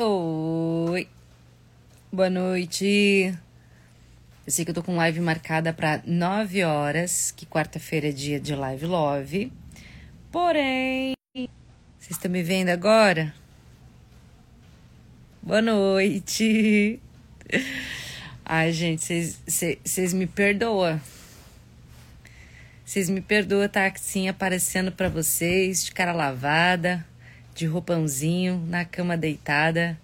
Oi. Boa noite. Eu sei que eu tô com live marcada para 9 horas, que quarta-feira é dia de live love. Porém, vocês estão me vendo agora? Boa noite. Ai, gente, vocês me perdoam. Vocês me perdoam tá assim aparecendo para vocês de cara lavada, de roupãozinho, na cama deitada.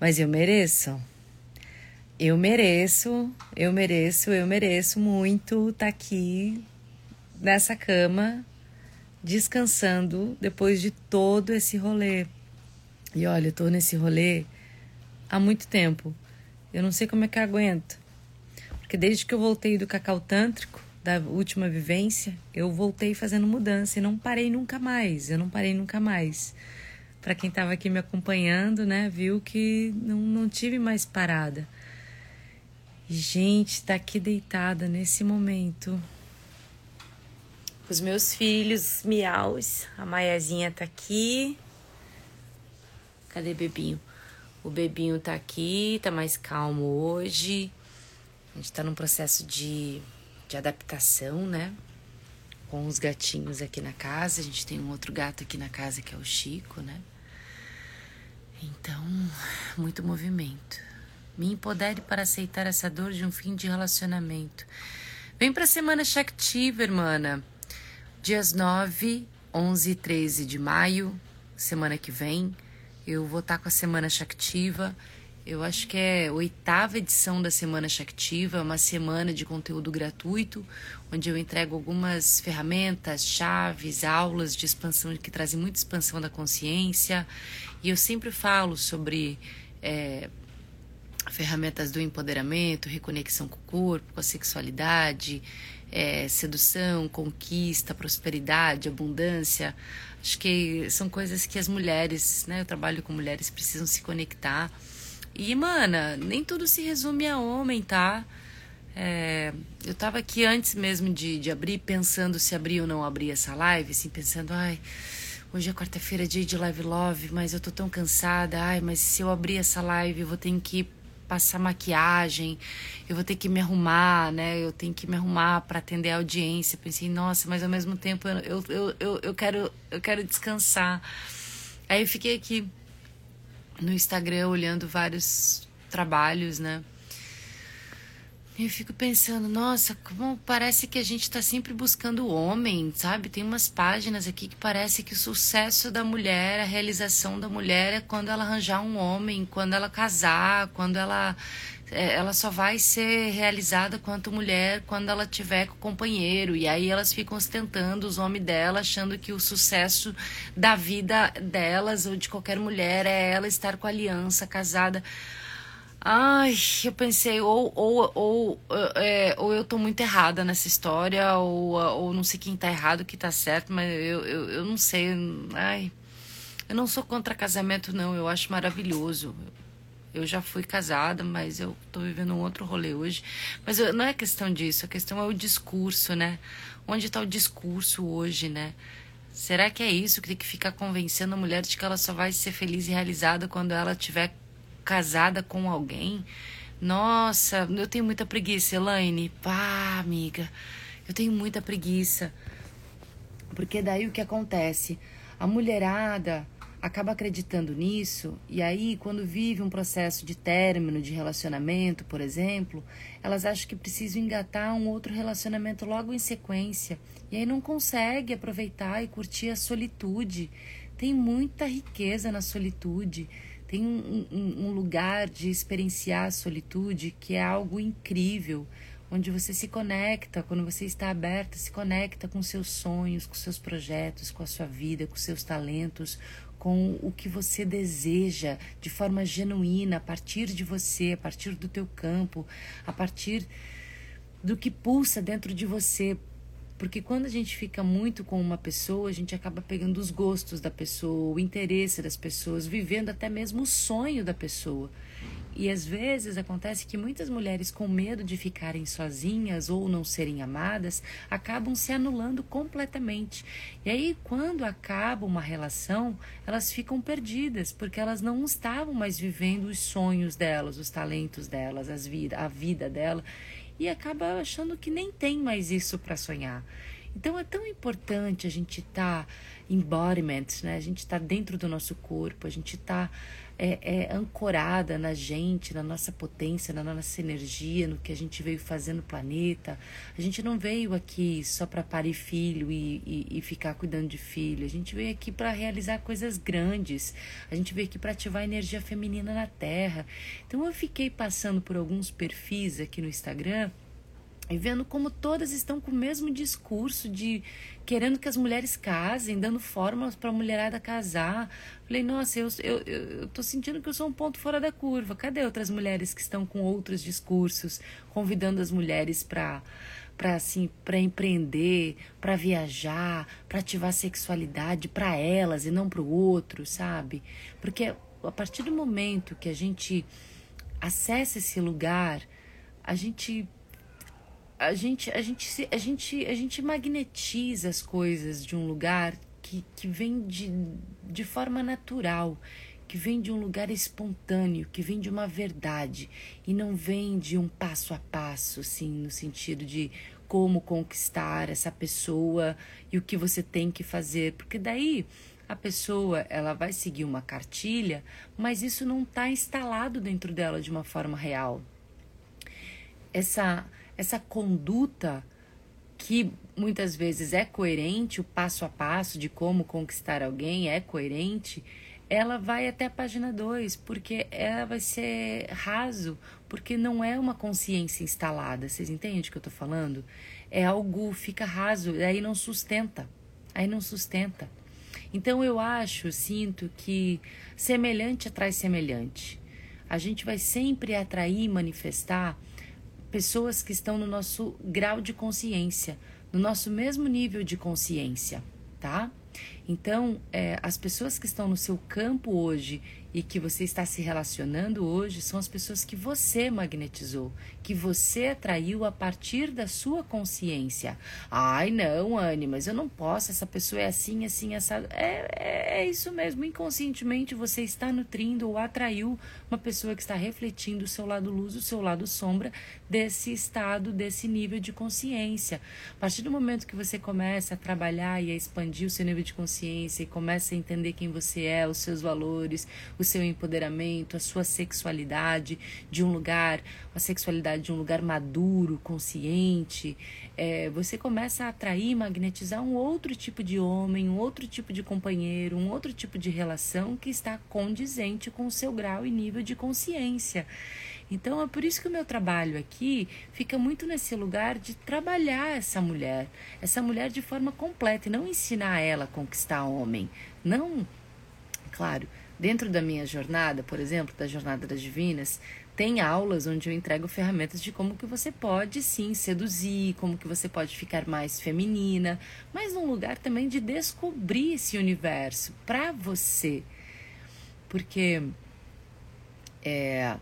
Mas eu mereço. Eu mereço, eu mereço, eu mereço muito estar tá aqui nessa cama, descansando depois de todo esse rolê. E olha, eu tô nesse rolê há muito tempo. Eu não sei como é que eu aguento. Porque desde que eu voltei do cacau tântrico, da última vivência, eu voltei fazendo mudança e não parei nunca mais. Eu não parei nunca mais. Para quem estava aqui me acompanhando, né, viu que não, não tive mais parada. Gente, tá aqui deitada nesse momento. Os meus filhos, miaus. A Maiazinha tá aqui. Cadê bebinho? O bebinho tá aqui, tá mais calmo hoje. A gente tá num processo de de adaptação, né? Com os gatinhos aqui na casa. A gente tem um outro gato aqui na casa que é o Chico, né? Então, muito movimento. Me empodere para aceitar essa dor de um fim de relacionamento. Vem para a semana Shaktiva, irmã. Dias 9, 11 e 13 de maio, semana que vem. Eu vou estar com a semana Shaktiva. Eu acho que é a oitava edição da Semana Chactiva, uma semana de conteúdo gratuito, onde eu entrego algumas ferramentas, chaves, aulas de expansão que trazem muita expansão da consciência. E eu sempre falo sobre é, ferramentas do empoderamento, reconexão com o corpo, com a sexualidade, é, sedução, conquista, prosperidade, abundância. Acho que são coisas que as mulheres, né? Eu trabalho com mulheres, precisam se conectar e, mana, nem tudo se resume a homem, tá? É, eu tava aqui antes mesmo de, de abrir, pensando se abrir ou não abrir essa live, assim, pensando, ai, hoje é quarta-feira, dia de live love, mas eu tô tão cansada, ai, mas se eu abrir essa live, eu vou ter que passar maquiagem, eu vou ter que me arrumar, né? Eu tenho que me arrumar para atender a audiência. Pensei, nossa, mas ao mesmo tempo eu, eu, eu, eu, quero, eu quero descansar. Aí eu fiquei aqui no Instagram olhando vários trabalhos, né? Eu fico pensando, nossa, como parece que a gente está sempre buscando o homem, sabe? Tem umas páginas aqui que parece que o sucesso da mulher, a realização da mulher é quando ela arranjar um homem, quando ela casar, quando ela ela só vai ser realizada quanto mulher quando ela tiver com o companheiro. E aí elas ficam ostentando os homens dela, achando que o sucesso da vida delas ou de qualquer mulher é ela estar com aliança, casada. Ai, eu pensei, ou, ou, ou, é, ou eu tô muito errada nessa história, ou, ou não sei quem tá errado, que tá certo, mas eu, eu, eu não sei. Ai, eu não sou contra casamento, não, eu acho maravilhoso. Eu já fui casada, mas eu estou vivendo um outro rolê hoje. Mas não é questão disso, a questão é o discurso, né? Onde está o discurso hoje, né? Será que é isso que tem que ficar convencendo a mulher de que ela só vai ser feliz e realizada quando ela estiver casada com alguém? Nossa, eu tenho muita preguiça, Elaine. Pá, amiga, eu tenho muita preguiça. Porque daí o que acontece? A mulherada acaba acreditando nisso e aí quando vive um processo de término de relacionamento, por exemplo, elas acham que precisam engatar um outro relacionamento logo em sequência e aí não consegue aproveitar e curtir a solitude. Tem muita riqueza na solitude. Tem um, um, um lugar de experienciar a solitude que é algo incrível onde você se conecta, quando você está aberta, se conecta com seus sonhos, com seus projetos, com a sua vida, com seus talentos, com o que você deseja de forma genuína, a partir de você, a partir do teu campo, a partir do que pulsa dentro de você. Porque quando a gente fica muito com uma pessoa, a gente acaba pegando os gostos da pessoa, o interesse das pessoas, vivendo até mesmo o sonho da pessoa. E às vezes acontece que muitas mulheres, com medo de ficarem sozinhas ou não serem amadas, acabam se anulando completamente. E aí, quando acaba uma relação, elas ficam perdidas, porque elas não estavam mais vivendo os sonhos delas, os talentos delas, as vida, a vida dela, e acaba achando que nem tem mais isso para sonhar. Então é tão importante a gente estar tá embodiment, né? A gente está dentro do nosso corpo, a gente está é, é, ancorada na gente, na nossa potência, na nossa energia, no que a gente veio fazer no planeta. A gente não veio aqui só para parir filho e, e, e, ficar cuidando de filho. A gente veio aqui para realizar coisas grandes. A gente veio aqui para ativar a energia feminina na Terra. Então eu fiquei passando por alguns perfis aqui no Instagram e vendo como todas estão com o mesmo discurso de querendo que as mulheres casem, dando fórmulas para a mulherada casar. Falei, nossa, eu, eu, eu tô sentindo que eu sou um ponto fora da curva. Cadê outras mulheres que estão com outros discursos, convidando as mulheres para para assim, para empreender, para viajar, para ativar a sexualidade para elas e não para o outro, sabe? Porque a partir do momento que a gente acessa esse lugar, a gente a gente, a gente, a gente, a gente magnetiza as coisas de um lugar que, que vem de, de forma natural, que vem de um lugar espontâneo, que vem de uma verdade e não vem de um passo a passo, assim, no sentido de como conquistar essa pessoa e o que você tem que fazer, porque daí a pessoa ela vai seguir uma cartilha, mas isso não está instalado dentro dela de uma forma real. Essa essa conduta que muitas vezes é coerente, o passo a passo de como conquistar alguém é coerente, ela vai até a página 2, porque ela vai ser raso, porque não é uma consciência instalada. Vocês entendem o que eu estou falando? É algo, fica raso, aí não sustenta. Aí não sustenta. Então eu acho, sinto que semelhante atrai semelhante. A gente vai sempre atrair e manifestar pessoas que estão no nosso grau de consciência, no nosso mesmo nível de consciência, tá? Então, é, as pessoas que estão no seu campo hoje e que você está se relacionando hoje são as pessoas que você magnetizou, que você atraiu a partir da sua consciência. Ai, não, Anne, mas eu não posso, essa pessoa é assim, assim, essa. É, é, é isso mesmo, inconscientemente você está nutrindo ou atraiu uma pessoa que está refletindo o seu lado luz, o seu lado sombra desse estado, desse nível de consciência. A partir do momento que você começa a trabalhar e a expandir o seu nível de consciência e começa a entender quem você é, os seus valores, o seu empoderamento, a sua sexualidade de um lugar, a sexualidade de um lugar maduro, consciente, é, você começa a atrair, magnetizar um outro tipo de homem, um outro tipo de companheiro, um outro tipo de relação que está condizente com o seu grau e nível de consciência. Então é por isso que o meu trabalho aqui fica muito nesse lugar de trabalhar essa mulher, essa mulher de forma completa e não ensinar ela a conquistar homem. Não, claro, Dentro da minha jornada, por exemplo, da Jornada das Divinas, tem aulas onde eu entrego ferramentas de como que você pode sim seduzir, como que você pode ficar mais feminina, mas num lugar também de descobrir esse universo para você. Porque é,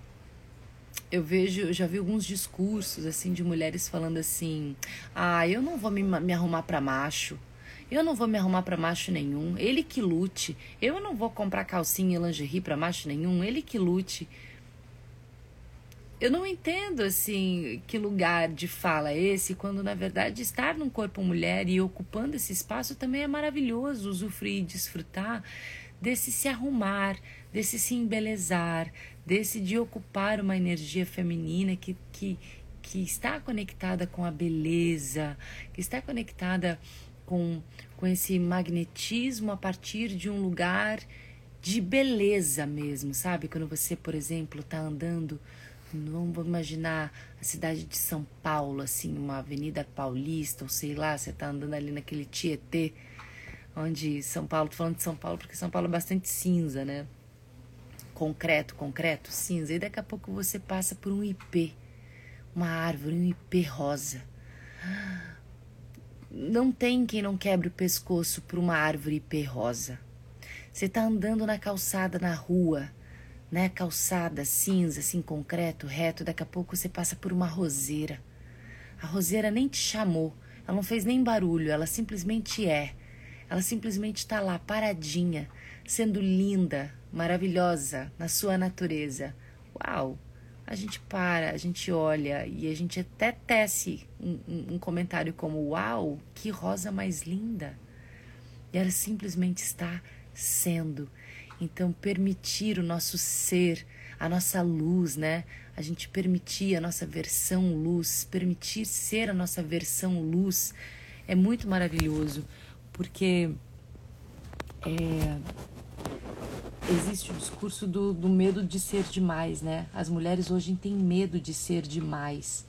eu vejo, eu já vi alguns discursos assim de mulheres falando assim: "Ah, eu não vou me, me arrumar para macho". Eu não vou me arrumar para macho nenhum, ele que lute. Eu não vou comprar calcinha e lingerie para macho nenhum, ele que lute. Eu não entendo assim que lugar de fala é esse, quando na verdade estar num corpo mulher e ocupando esse espaço também é maravilhoso, usufruir e desfrutar desse se arrumar, desse se embelezar, desse de ocupar uma energia feminina que, que, que está conectada com a beleza, que está conectada com, com esse magnetismo a partir de um lugar de beleza mesmo, sabe? Quando você, por exemplo, está andando, vamos imaginar a cidade de São Paulo, assim, uma avenida paulista, ou sei lá, você está andando ali naquele Tietê, onde São Paulo, tô falando de São Paulo porque São Paulo é bastante cinza, né? Concreto, concreto, cinza. E daqui a pouco você passa por um ipê, uma árvore, um ipê rosa não tem quem não quebre o pescoço por uma árvore perrosa. Você está andando na calçada, na rua, né? Calçada cinza, assim, concreto, reto. Daqui a pouco você passa por uma roseira. A roseira nem te chamou, ela não fez nem barulho, ela simplesmente é. Ela simplesmente está lá, paradinha, sendo linda, maravilhosa na sua natureza. Uau! A gente para, a gente olha e a gente até tece um, um, comentário como: Uau, que rosa mais linda! E ela simplesmente está sendo. Então, permitir o nosso ser, a nossa luz, né? A gente permitir a nossa versão luz, permitir ser a nossa versão luz é muito maravilhoso, porque é, existe o discurso do, do medo de ser demais, né? As mulheres hoje têm medo de ser demais.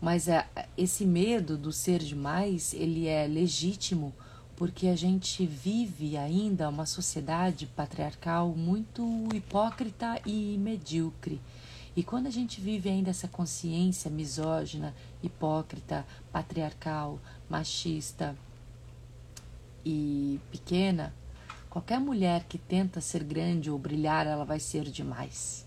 Mas é, esse medo do ser demais, ele é legítimo porque a gente vive ainda uma sociedade patriarcal muito hipócrita e medíocre. E quando a gente vive ainda essa consciência misógina, hipócrita, patriarcal, machista e pequena, qualquer mulher que tenta ser grande ou brilhar, ela vai ser demais.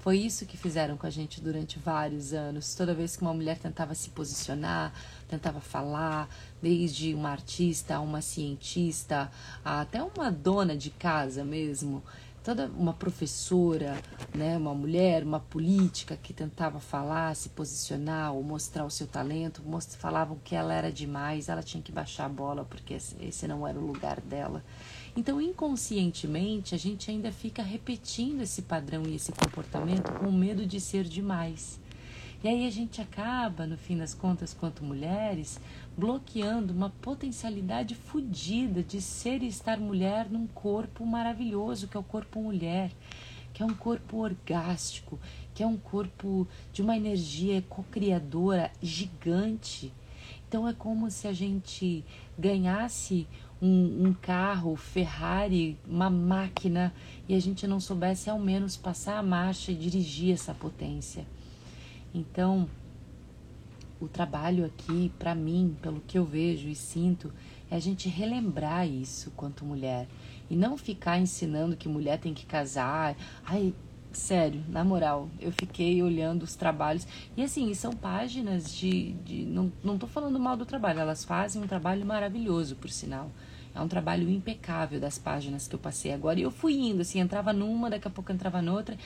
Foi isso que fizeram com a gente durante vários anos. Toda vez que uma mulher tentava se posicionar, tentava falar, desde uma artista uma cientista, até uma dona de casa mesmo, toda uma professora, né, uma mulher, uma política que tentava falar, se posicionar ou mostrar o seu talento, falavam que ela era demais, ela tinha que baixar a bola porque esse não era o lugar dela. Então, inconscientemente, a gente ainda fica repetindo esse padrão e esse comportamento com medo de ser demais. E aí a gente acaba, no fim das contas, quanto mulheres, bloqueando uma potencialidade fodida de ser e estar mulher num corpo maravilhoso, que é o corpo mulher, que é um corpo orgástico, que é um corpo de uma energia co-criadora gigante. Então é como se a gente ganhasse um, um carro, Ferrari, uma máquina e a gente não soubesse ao menos passar a marcha e dirigir essa potência. Então, o trabalho aqui, para mim, pelo que eu vejo e sinto, é a gente relembrar isso quanto mulher e não ficar ensinando que mulher tem que casar. Ai, sério, na moral, eu fiquei olhando os trabalhos. E assim, são páginas de. de não, não tô falando mal do trabalho, elas fazem um trabalho maravilhoso, por sinal. É um trabalho impecável das páginas que eu passei agora. E eu fui indo, assim, entrava numa, daqui a pouco entrava noutra,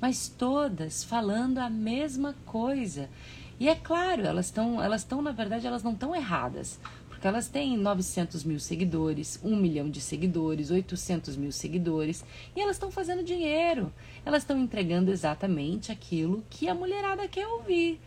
mas todas falando a mesma coisa. E é claro, elas estão, elas estão, na verdade, elas não estão erradas. Porque elas têm 900 mil seguidores, 1 milhão de seguidores, 800 mil seguidores, e elas estão fazendo dinheiro. Elas estão entregando exatamente aquilo que a mulherada quer ouvir.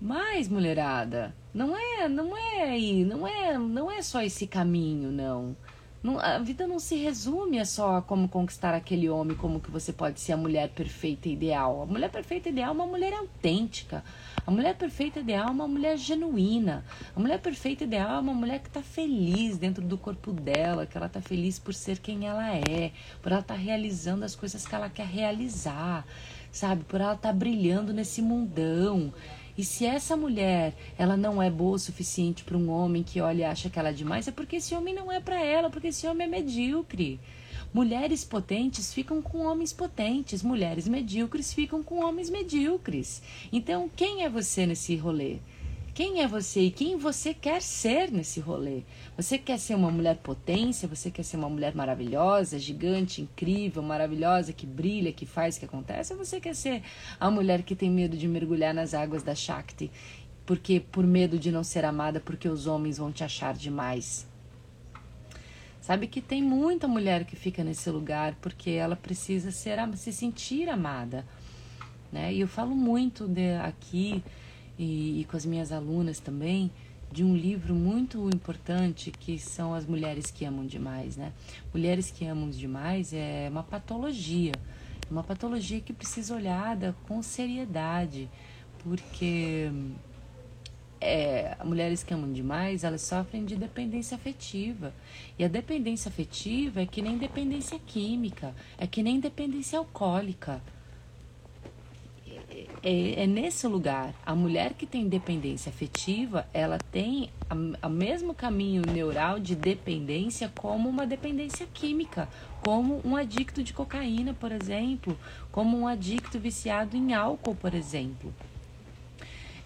Mas, mulherada, não é, não é aí, não é, não é só esse caminho, não. não. A vida não se resume a só como conquistar aquele homem, como que você pode ser a mulher perfeita e ideal. A mulher perfeita e ideal é uma mulher autêntica. A mulher perfeita ideal é uma mulher genuína. A mulher perfeita ideal é uma mulher que está feliz dentro do corpo dela, que ela está feliz por ser quem ela é, por ela estar tá realizando as coisas que ela quer realizar, sabe? Por ela estar tá brilhando nesse mundão. E se essa mulher, ela não é boa o suficiente para um homem que olha e acha que ela é demais, é porque esse homem não é para ela, porque esse homem é medíocre. Mulheres potentes ficam com homens potentes, mulheres medíocres ficam com homens medíocres. Então, quem é você nesse rolê? Quem é você e quem você quer ser nesse rolê? Você quer ser uma mulher potência? Você quer ser uma mulher maravilhosa, gigante, incrível, maravilhosa, que brilha, que faz, que acontece? Ou você quer ser a mulher que tem medo de mergulhar nas águas da Shakti? Porque por medo de não ser amada, porque os homens vão te achar demais. Sabe que tem muita mulher que fica nesse lugar porque ela precisa ser se sentir amada, né? E eu falo muito de, aqui e, e com as minhas alunas também de um livro muito importante que são as mulheres que amam demais, né? Mulheres que amam demais é uma patologia, uma patologia que precisa olhada com seriedade, porque é, mulheres que amam demais, elas sofrem de dependência afetiva. E a dependência afetiva é que nem dependência química, é que nem dependência alcoólica é, é, nesse lugar. A mulher que tem dependência afetiva, ela tem o mesmo caminho neural de dependência como uma dependência química, como um adicto de cocaína, por exemplo, como um adicto viciado em álcool, por exemplo.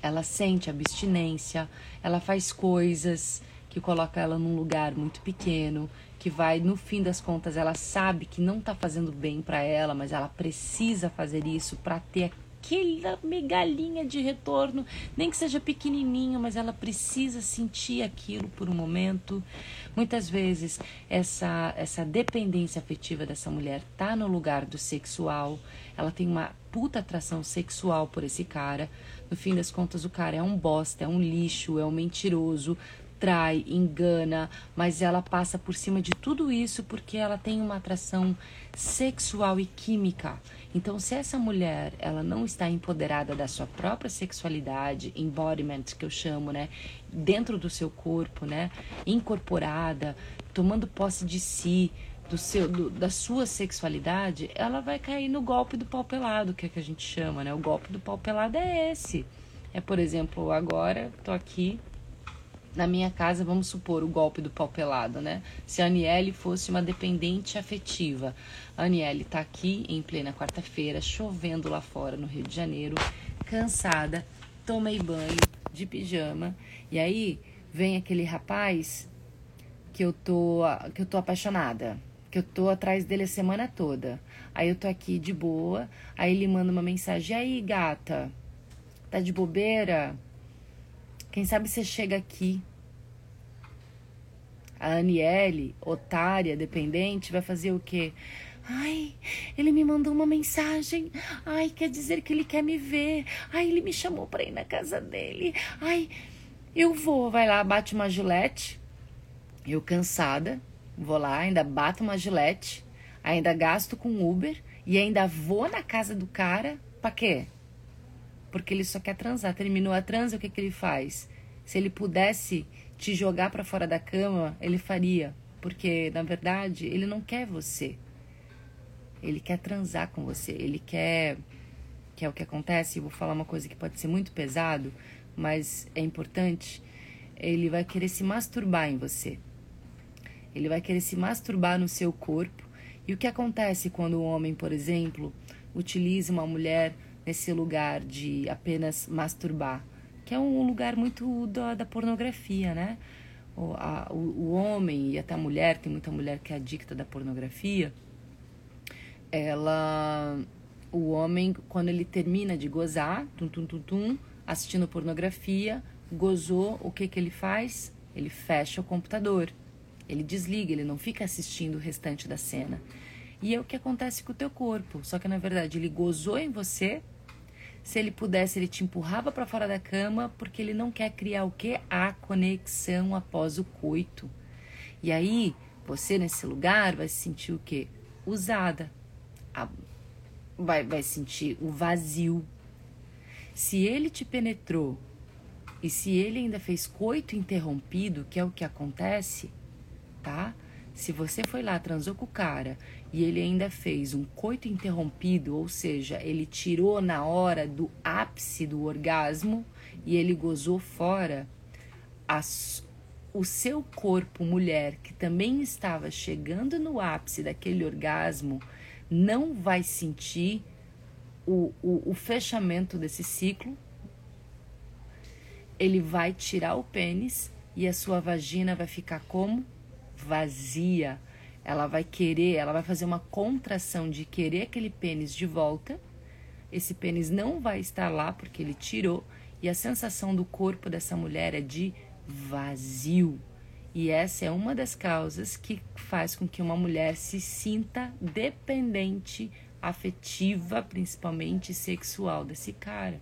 Ela sente abstinência, ela faz coisas que coloca ela num lugar muito pequeno, que vai, no fim das contas, ela sabe que não está fazendo bem para ela, mas ela precisa fazer isso para ter aquela migalhinha de retorno, nem que seja pequenininho, mas ela precisa sentir aquilo por um momento. Muitas vezes essa essa dependência afetiva dessa mulher tá no lugar do sexual. Ela tem uma puta atração sexual por esse cara. No fim das contas, o cara é um bosta, é um lixo, é um mentiroso, trai, engana, mas ela passa por cima de tudo isso porque ela tem uma atração sexual e química. Então, se essa mulher ela não está empoderada da sua própria sexualidade, embodiment que eu chamo, né, dentro do seu corpo, né, incorporada, tomando posse de si, do seu, do, da sua sexualidade, ela vai cair no golpe do pau pelado, que é que a gente chama, né? O golpe do pau pelado é esse. É, por exemplo, agora tô aqui na minha casa, vamos supor, o golpe do pau pelado, né? Se a Aniele fosse uma dependente afetiva. A Aniele tá aqui em plena quarta-feira, chovendo lá fora no Rio de Janeiro, cansada, tomei banho de pijama, e aí vem aquele rapaz que eu tô que eu tô apaixonada, que eu tô atrás dele a semana toda. Aí eu tô aqui de boa, aí ele manda uma mensagem: "E aí, gata? Tá de bobeira?" Quem sabe você chega aqui. A Aniele, otária, dependente, vai fazer o quê? Ai, ele me mandou uma mensagem. Ai, quer dizer que ele quer me ver. Ai, ele me chamou para ir na casa dele. Ai, eu vou. Vai lá, bate uma gilete. Eu cansada, vou lá, ainda bato uma gilete. Ainda gasto com Uber e ainda vou na casa do cara. Pra quê? Porque ele só quer transar. Terminou a transa, o que, que ele faz? Se ele pudesse te jogar para fora da cama, ele faria, porque na verdade ele não quer você. Ele quer transar com você, ele quer que é o que acontece, eu vou falar uma coisa que pode ser muito pesado, mas é importante. Ele vai querer se masturbar em você. Ele vai querer se masturbar no seu corpo. E o que acontece quando um homem, por exemplo, utiliza uma mulher nesse lugar de apenas masturbar, que é um lugar muito da, da pornografia, né? O, a, o, o, homem e até a mulher, tem muita mulher que é adicta da pornografia, ela. O homem, quando ele termina de gozar, tum, tum, tum, tum, assistindo pornografia, gozou, o que, que ele faz? Ele fecha o computador. Ele desliga, ele não fica assistindo o restante da cena. E é o que acontece com o teu corpo. Só que na verdade ele gozou em você. Se ele pudesse, ele te empurrava para fora da cama porque ele não quer criar o que? A conexão após o coito. E aí, você nesse lugar vai se sentir o quê? Usada. Vai, vai sentir o vazio. Se ele te penetrou e se ele ainda fez coito interrompido, que é o que acontece, tá? Se você foi lá, transou com o cara e ele ainda fez um coito interrompido, ou seja, ele tirou na hora do ápice do orgasmo e ele gozou fora, as, o seu corpo, mulher, que também estava chegando no ápice daquele orgasmo, não vai sentir o, o, o fechamento desse ciclo. Ele vai tirar o pênis e a sua vagina vai ficar como? Vazia ela vai querer, ela vai fazer uma contração de querer aquele pênis de volta. Esse pênis não vai estar lá porque ele tirou e a sensação do corpo dessa mulher é de vazio. E essa é uma das causas que faz com que uma mulher se sinta dependente, afetiva, principalmente sexual desse cara.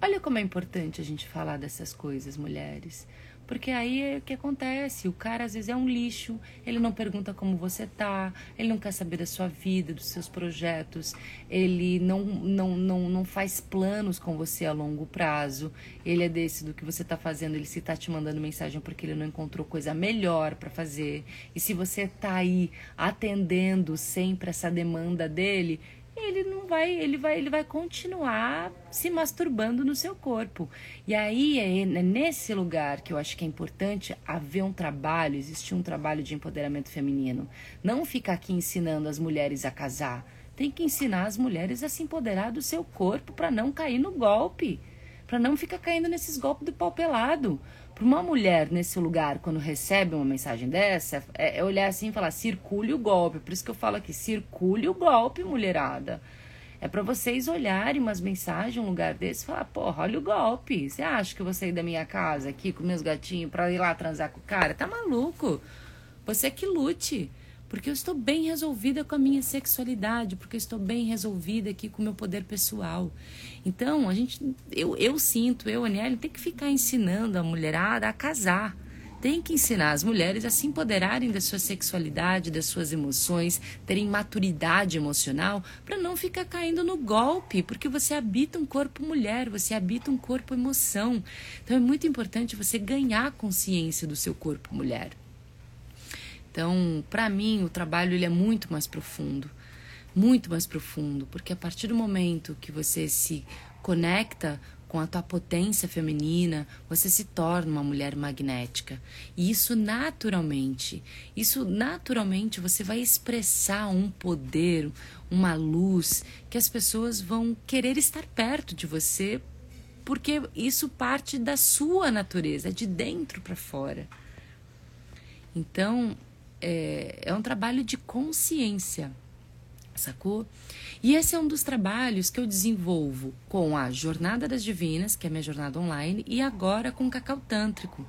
Olha como é importante a gente falar dessas coisas, mulheres. Porque aí é o que acontece, o cara às vezes é um lixo, ele não pergunta como você tá, ele não quer saber da sua vida, dos seus projetos, ele não, não, não, não faz planos com você a longo prazo, ele é desse do que você tá fazendo, ele se tá te mandando mensagem porque ele não encontrou coisa melhor para fazer. E se você tá aí atendendo sempre essa demanda dele, ele não vai, ele vai, ele vai continuar se masturbando no seu corpo. E aí é nesse lugar que eu acho que é importante haver um trabalho, existir um trabalho de empoderamento feminino. Não ficar aqui ensinando as mulheres a casar. Tem que ensinar as mulheres a se empoderar do seu corpo para não cair no golpe, para não ficar caindo nesses golpes do pau pelado. Para uma mulher nesse lugar, quando recebe uma mensagem dessa, é, é olhar assim e falar: circule o golpe. Por isso que eu falo aqui: circule o golpe, mulherada. É para vocês olharem umas mensagens um lugar desse e falar: porra, olha o golpe. Você acha que eu vou sair da minha casa aqui com meus gatinhos para ir lá transar com o cara? Tá maluco? Você que lute porque eu estou bem resolvida com a minha sexualidade, porque eu estou bem resolvida aqui com o meu poder pessoal. Então, a gente, eu, eu sinto, eu, Aniele, tem que ficar ensinando a mulherada a casar. Tem que ensinar as mulheres a se empoderarem da sua sexualidade, das suas emoções, terem maturidade emocional, para não ficar caindo no golpe, porque você habita um corpo mulher, você habita um corpo emoção. Então é muito importante você ganhar consciência do seu corpo mulher. Então, para mim, o trabalho ele é muito mais profundo, muito mais profundo, porque a partir do momento que você se conecta com a tua potência feminina, você se torna uma mulher magnética. E isso naturalmente, isso naturalmente você vai expressar um poder, uma luz que as pessoas vão querer estar perto de você, porque isso parte da sua natureza, de dentro para fora. Então, é, é um trabalho de consciência, sacou? E esse é um dos trabalhos que eu desenvolvo com a Jornada das Divinas, que é minha jornada online, e agora com o Cacau Tântrico.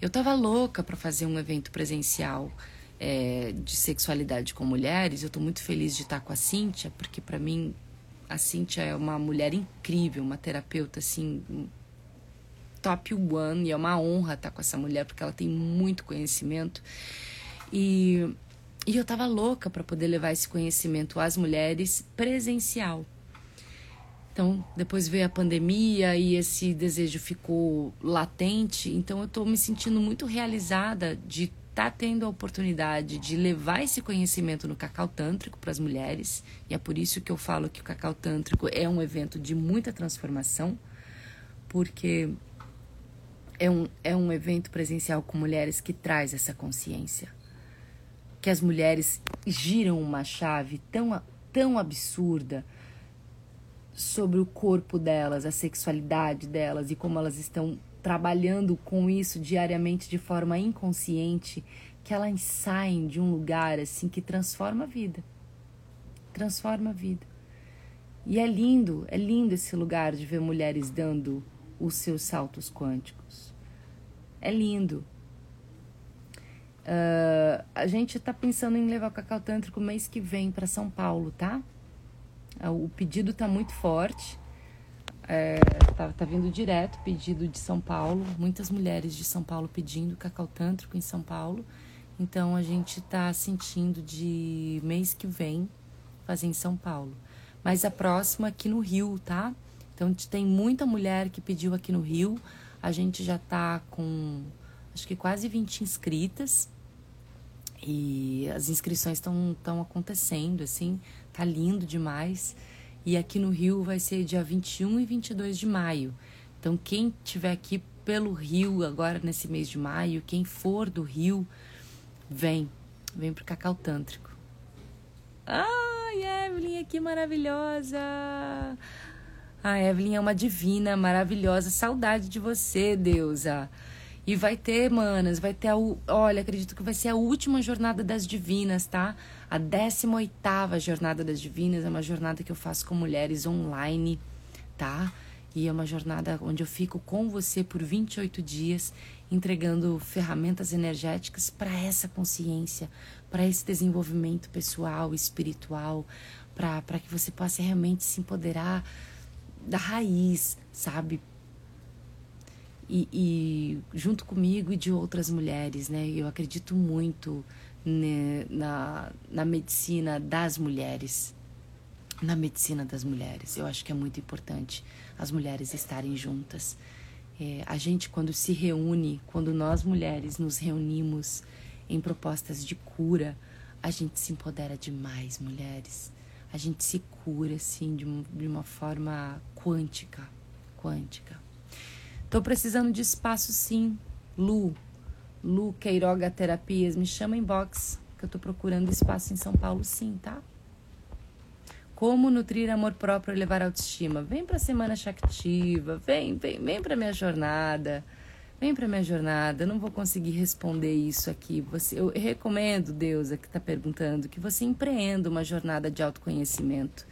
Eu tava louca para fazer um evento presencial é, de sexualidade com mulheres. Eu tô muito feliz de estar com a Cíntia, porque para mim a Cíntia é uma mulher incrível, uma terapeuta assim top one, e é uma honra estar com essa mulher porque ela tem muito conhecimento. E, e eu estava louca para poder levar esse conhecimento às mulheres presencial. Então, depois veio a pandemia e esse desejo ficou latente. Então, eu estou me sentindo muito realizada de estar tá tendo a oportunidade de levar esse conhecimento no Cacau Tântrico para as mulheres. E é por isso que eu falo que o Cacau Tântrico é um evento de muita transformação, porque é um, é um evento presencial com mulheres que traz essa consciência que as mulheres giram uma chave tão, tão absurda sobre o corpo delas, a sexualidade delas e como elas estão trabalhando com isso diariamente de forma inconsciente, que elas saem de um lugar assim que transforma a vida. Transforma a vida. E é lindo, é lindo esse lugar de ver mulheres dando os seus saltos quânticos. É lindo. Uh, a gente está pensando em levar o cacau tântrico mês que vem para São Paulo, tá? Uh, o pedido está muito forte. É, tá, tá vindo direto pedido de São Paulo. Muitas mulheres de São Paulo pedindo cacau tântrico em São Paulo. Então a gente está sentindo de mês que vem fazer em São Paulo. Mas a próxima aqui no Rio, tá? Então tem muita mulher que pediu aqui no Rio. A gente já tá com acho que quase 20 inscritas. E as inscrições estão acontecendo, assim, tá lindo demais. E aqui no Rio vai ser dia 21 e 22 de maio. Então, quem tiver aqui pelo Rio agora nesse mês de maio, quem for do Rio, vem. Vem pro Cacau Tântrico. Ai, Evelyn, que maravilhosa! A Evelyn é uma divina, maravilhosa. Saudade de você, deusa. E vai ter, manas, vai ter a. Olha, acredito que vai ser a última jornada das divinas, tá? A 18 Jornada das Divinas é uma jornada que eu faço com mulheres online, tá? E é uma jornada onde eu fico com você por 28 dias, entregando ferramentas energéticas para essa consciência, para esse desenvolvimento pessoal, espiritual, para que você possa realmente se empoderar da raiz, sabe? E, e, junto comigo e de outras mulheres, né? Eu acredito muito né, na, na medicina das mulheres, na medicina das mulheres. Eu acho que é muito importante as mulheres estarem juntas. É, a gente quando se reúne, quando nós mulheres nos reunimos em propostas de cura, a gente se empodera demais, mulheres. a gente se cura assim de, de uma forma quântica, quântica. Tô precisando de espaço sim, Lu. Lu Queiroga Terapias, me chama em box, que eu tô procurando espaço em São Paulo sim, tá? Como nutrir amor próprio e levar autoestima? Vem para a semana Shaktiva, vem, vem, vem para minha jornada. Vem para minha jornada, eu não vou conseguir responder isso aqui. Você, eu recomendo, Deusa, que está perguntando, que você empreenda uma jornada de autoconhecimento.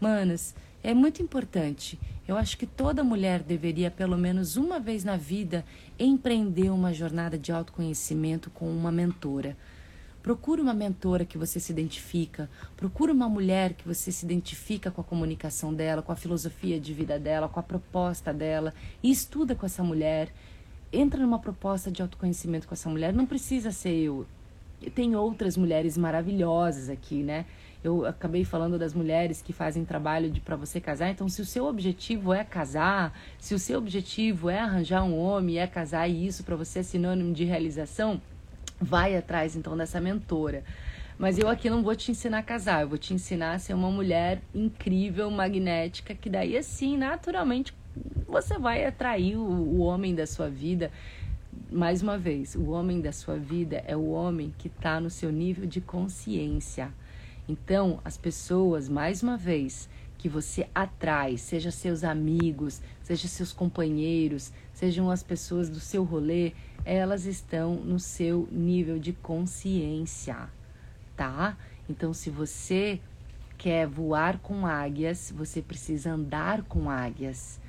Manas, é muito importante. Eu acho que toda mulher deveria, pelo menos uma vez na vida, empreender uma jornada de autoconhecimento com uma mentora. Procure uma mentora que você se identifica. Procure uma mulher que você se identifica com a comunicação dela, com a filosofia de vida dela, com a proposta dela. E estuda com essa mulher. Entra numa proposta de autoconhecimento com essa mulher. Não precisa ser eu. Tem outras mulheres maravilhosas aqui, né? Eu acabei falando das mulheres que fazem trabalho de para você casar. Então, se o seu objetivo é casar, se o seu objetivo é arranjar um homem, é casar e isso para você é sinônimo de realização, Vai atrás então dessa mentora. Mas eu aqui não vou te ensinar a casar, eu vou te ensinar a ser uma mulher incrível, magnética, que daí assim, naturalmente, você vai atrair o, o homem da sua vida. Mais uma vez, o homem da sua vida é o homem que está no seu nível de consciência. Então, as pessoas, mais uma vez, que você atrai, seja seus amigos, seja seus companheiros, sejam as pessoas do seu rolê, elas estão no seu nível de consciência, tá? Então, se você quer voar com águias, você precisa andar com águias.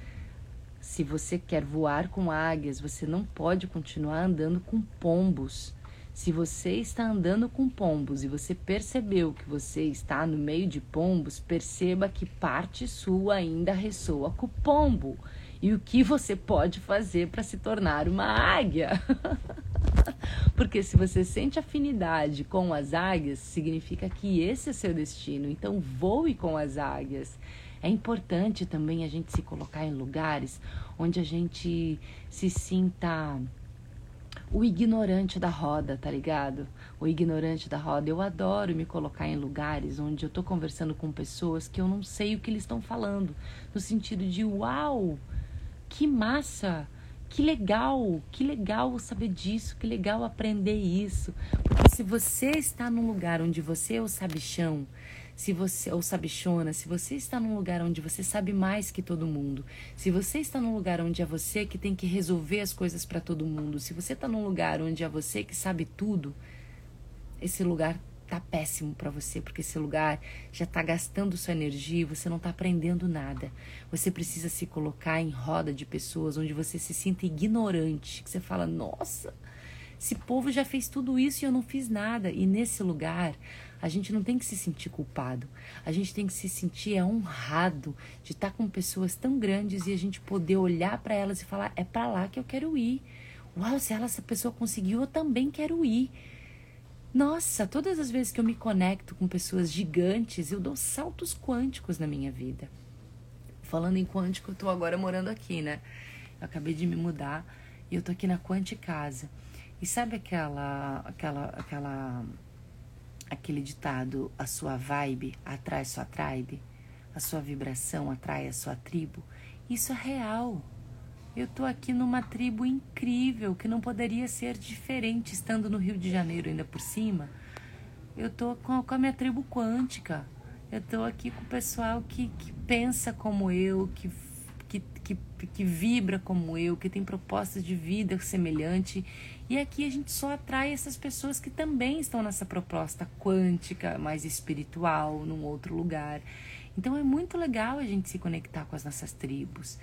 Se você quer voar com águias, você não pode continuar andando com pombos. Se você está andando com pombos e você percebeu que você está no meio de pombos, perceba que parte sua ainda ressoa com o pombo e o que você pode fazer para se tornar uma águia. Porque se você sente afinidade com as águias, significa que esse é seu destino. Então voe com as águias. É importante também a gente se colocar em lugares onde a gente se sinta o ignorante da roda, tá ligado? O ignorante da roda. Eu adoro me colocar em lugares onde eu tô conversando com pessoas que eu não sei o que eles estão falando, no sentido de uau, que massa! Que legal, que legal saber disso, que legal aprender isso. Porque se você está num lugar onde você é o sabichão, se você ou sabichona, se você está num lugar onde você sabe mais que todo mundo, se você está num lugar onde é você que tem que resolver as coisas para todo mundo, se você está num lugar onde é você que sabe tudo, esse lugar tá péssimo para você, porque esse lugar já tá gastando sua energia você não tá aprendendo nada. Você precisa se colocar em roda de pessoas onde você se sinta ignorante, que você fala: "Nossa, esse povo já fez tudo isso e eu não fiz nada". E nesse lugar, a gente não tem que se sentir culpado. A gente tem que se sentir é honrado de estar com pessoas tão grandes e a gente poder olhar para elas e falar: "É para lá que eu quero ir". Uau, se ela, essa pessoa conseguiu, eu também quero ir. Nossa, todas as vezes que eu me conecto com pessoas gigantes, eu dou saltos quânticos na minha vida. Falando em quântico, eu tô agora morando aqui, né? Eu acabei de me mudar e eu tô aqui na Quanticasa. E sabe aquela aquela aquela aquele ditado, a sua vibe atrai sua tribe, a sua vibração atrai a sua tribo? Isso é real. Eu tô aqui numa tribo incrível que não poderia ser diferente estando no Rio de Janeiro ainda por cima. Eu tô com, a minha tribo quântica. Eu tô aqui com o pessoal que, que pensa como eu, que, que, que, que vibra como eu, que tem propostas de vida semelhante. E aqui a gente só atrai essas pessoas que também estão nessa proposta quântica, mais espiritual, num outro lugar. Então é muito legal a gente se conectar com as nossas tribos.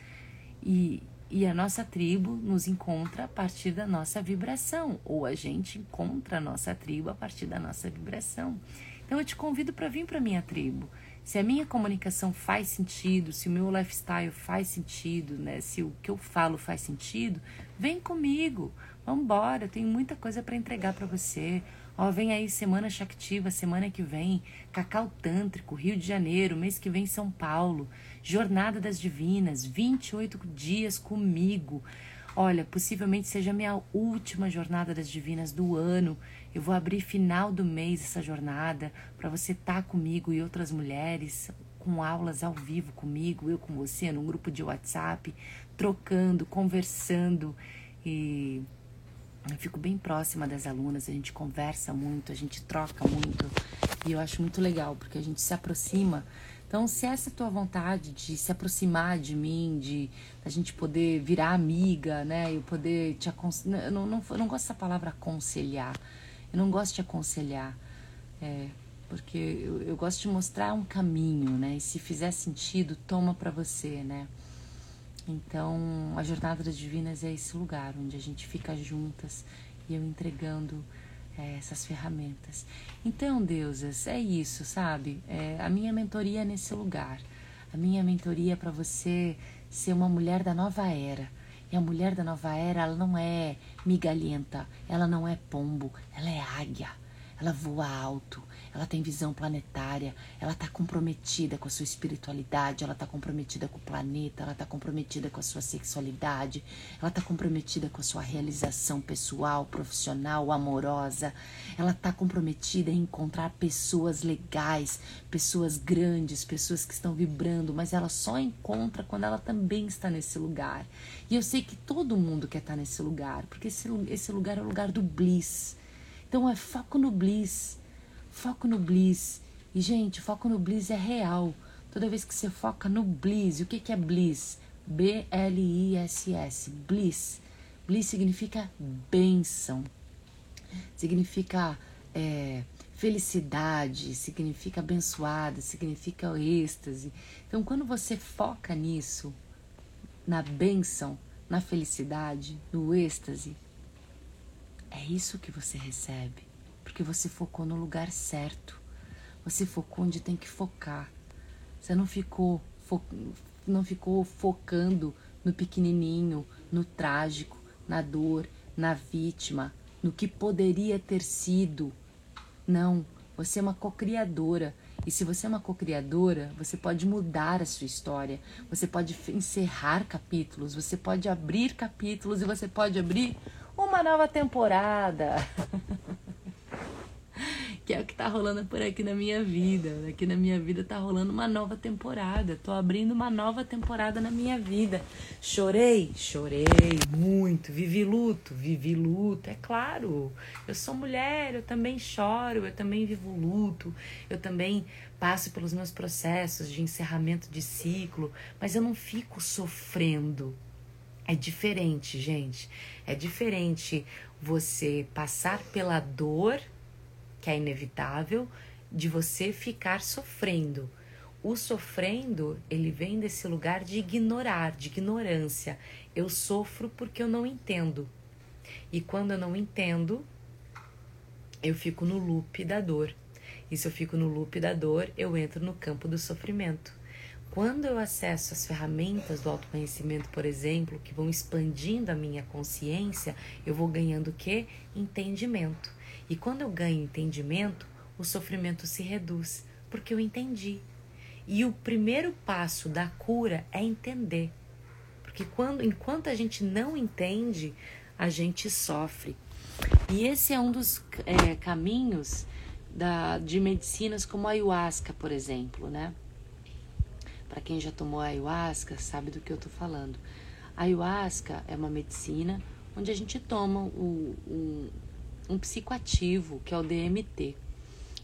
E, e a nossa tribo nos encontra a partir da nossa vibração, ou a gente encontra a nossa tribo a partir da nossa vibração. Então eu te convido para vir para minha tribo. Se a minha comunicação faz sentido, se o meu lifestyle faz sentido, né? Se o que eu falo faz sentido, vem comigo. Vamos embora, eu tenho muita coisa para entregar para você. Ó, vem aí Semana Chactiva, semana que vem, Cacau Tântrico, Rio de Janeiro, mês que vem São Paulo, Jornada das Divinas, 28 dias comigo. Olha, possivelmente seja a minha última Jornada das Divinas do ano. Eu vou abrir final do mês essa jornada para você estar tá comigo e outras mulheres com aulas ao vivo comigo, eu com você, num grupo de WhatsApp, trocando, conversando e eu fico bem próxima das alunas, a gente conversa muito, a gente troca muito e eu acho muito legal porque a gente se aproxima. Então, se essa é a tua vontade de se aproximar de mim, de a gente poder virar amiga, né? Eu poder te aconselhar. Eu não, não, não gosto dessa palavra aconselhar. Eu não gosto de aconselhar. É, porque eu, eu gosto de mostrar um caminho, né? E se fizer sentido, toma para você, né? Então, a Jornada das Divinas é esse lugar onde a gente fica juntas e eu entregando é, essas ferramentas. Então, deusas, é isso, sabe? É, a minha mentoria é nesse lugar. A minha mentoria é para você ser uma mulher da nova era. E a mulher da nova era, ela não é migalhenta, ela não é pombo, ela é águia. Ela voa alto, ela tem visão planetária, ela está comprometida com a sua espiritualidade, ela está comprometida com o planeta, ela está comprometida com a sua sexualidade, ela está comprometida com a sua realização pessoal, profissional, amorosa, ela está comprometida em encontrar pessoas legais, pessoas grandes, pessoas que estão vibrando, mas ela só encontra quando ela também está nesse lugar. E eu sei que todo mundo quer estar nesse lugar, porque esse, esse lugar é o lugar do bliss. Então é foco no bliss Foco no bliss. E, gente, foco no bliss é real. Toda vez que você foca no bliss, o que, que é bliss? B-L-I-S-S. Bliss. Bliss significa bênção. Significa é, felicidade, significa abençoada, significa êxtase. Então, quando você foca nisso, na bênção, na felicidade, no êxtase, é isso que você recebe porque você focou no lugar certo. Você focou onde tem que focar. Você não ficou fo não ficou focando no pequenininho, no trágico, na dor, na vítima, no que poderia ter sido. Não, você é uma co-criadora. E se você é uma co-criadora, você pode mudar a sua história. Você pode encerrar capítulos, você pode abrir capítulos e você pode abrir uma nova temporada. que é o que tá rolando por aqui na minha vida. Aqui na minha vida tá rolando uma nova temporada. Tô abrindo uma nova temporada na minha vida. Chorei? Chorei muito. Vivi luto? Vivi luto, é claro. Eu sou mulher, eu também choro, eu também vivo luto, eu também passo pelos meus processos de encerramento de ciclo, mas eu não fico sofrendo. É diferente, gente. É diferente você passar pela dor que é inevitável, de você ficar sofrendo. O sofrendo, ele vem desse lugar de ignorar, de ignorância. Eu sofro porque eu não entendo. E quando eu não entendo, eu fico no loop da dor. E se eu fico no loop da dor, eu entro no campo do sofrimento. Quando eu acesso as ferramentas do autoconhecimento, por exemplo, que vão expandindo a minha consciência, eu vou ganhando o que? Entendimento. E quando eu ganho entendimento, o sofrimento se reduz, porque eu entendi. E o primeiro passo da cura é entender. Porque quando, enquanto a gente não entende, a gente sofre. E esse é um dos é, caminhos da, de medicinas como a ayahuasca, por exemplo, né? Para quem já tomou ayahuasca, sabe do que eu tô falando. A ayahuasca é uma medicina onde a gente toma o, o, um psicoativo, que é o DMT.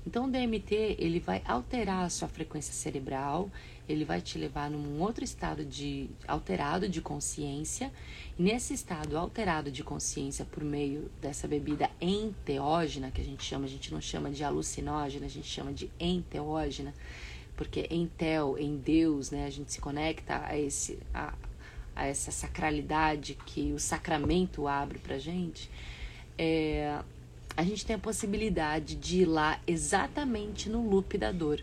Então o DMT, ele vai alterar a sua frequência cerebral, ele vai te levar num outro estado de alterado de consciência. E nesse estado alterado de consciência por meio dessa bebida enteógena, que a gente chama, a gente não chama de alucinógena, a gente chama de enteógena, porque entel, em Deus, né, a gente se conecta a esse a, a essa sacralidade que o sacramento abre pra gente é, a gente tem a possibilidade de ir lá exatamente no loop da dor.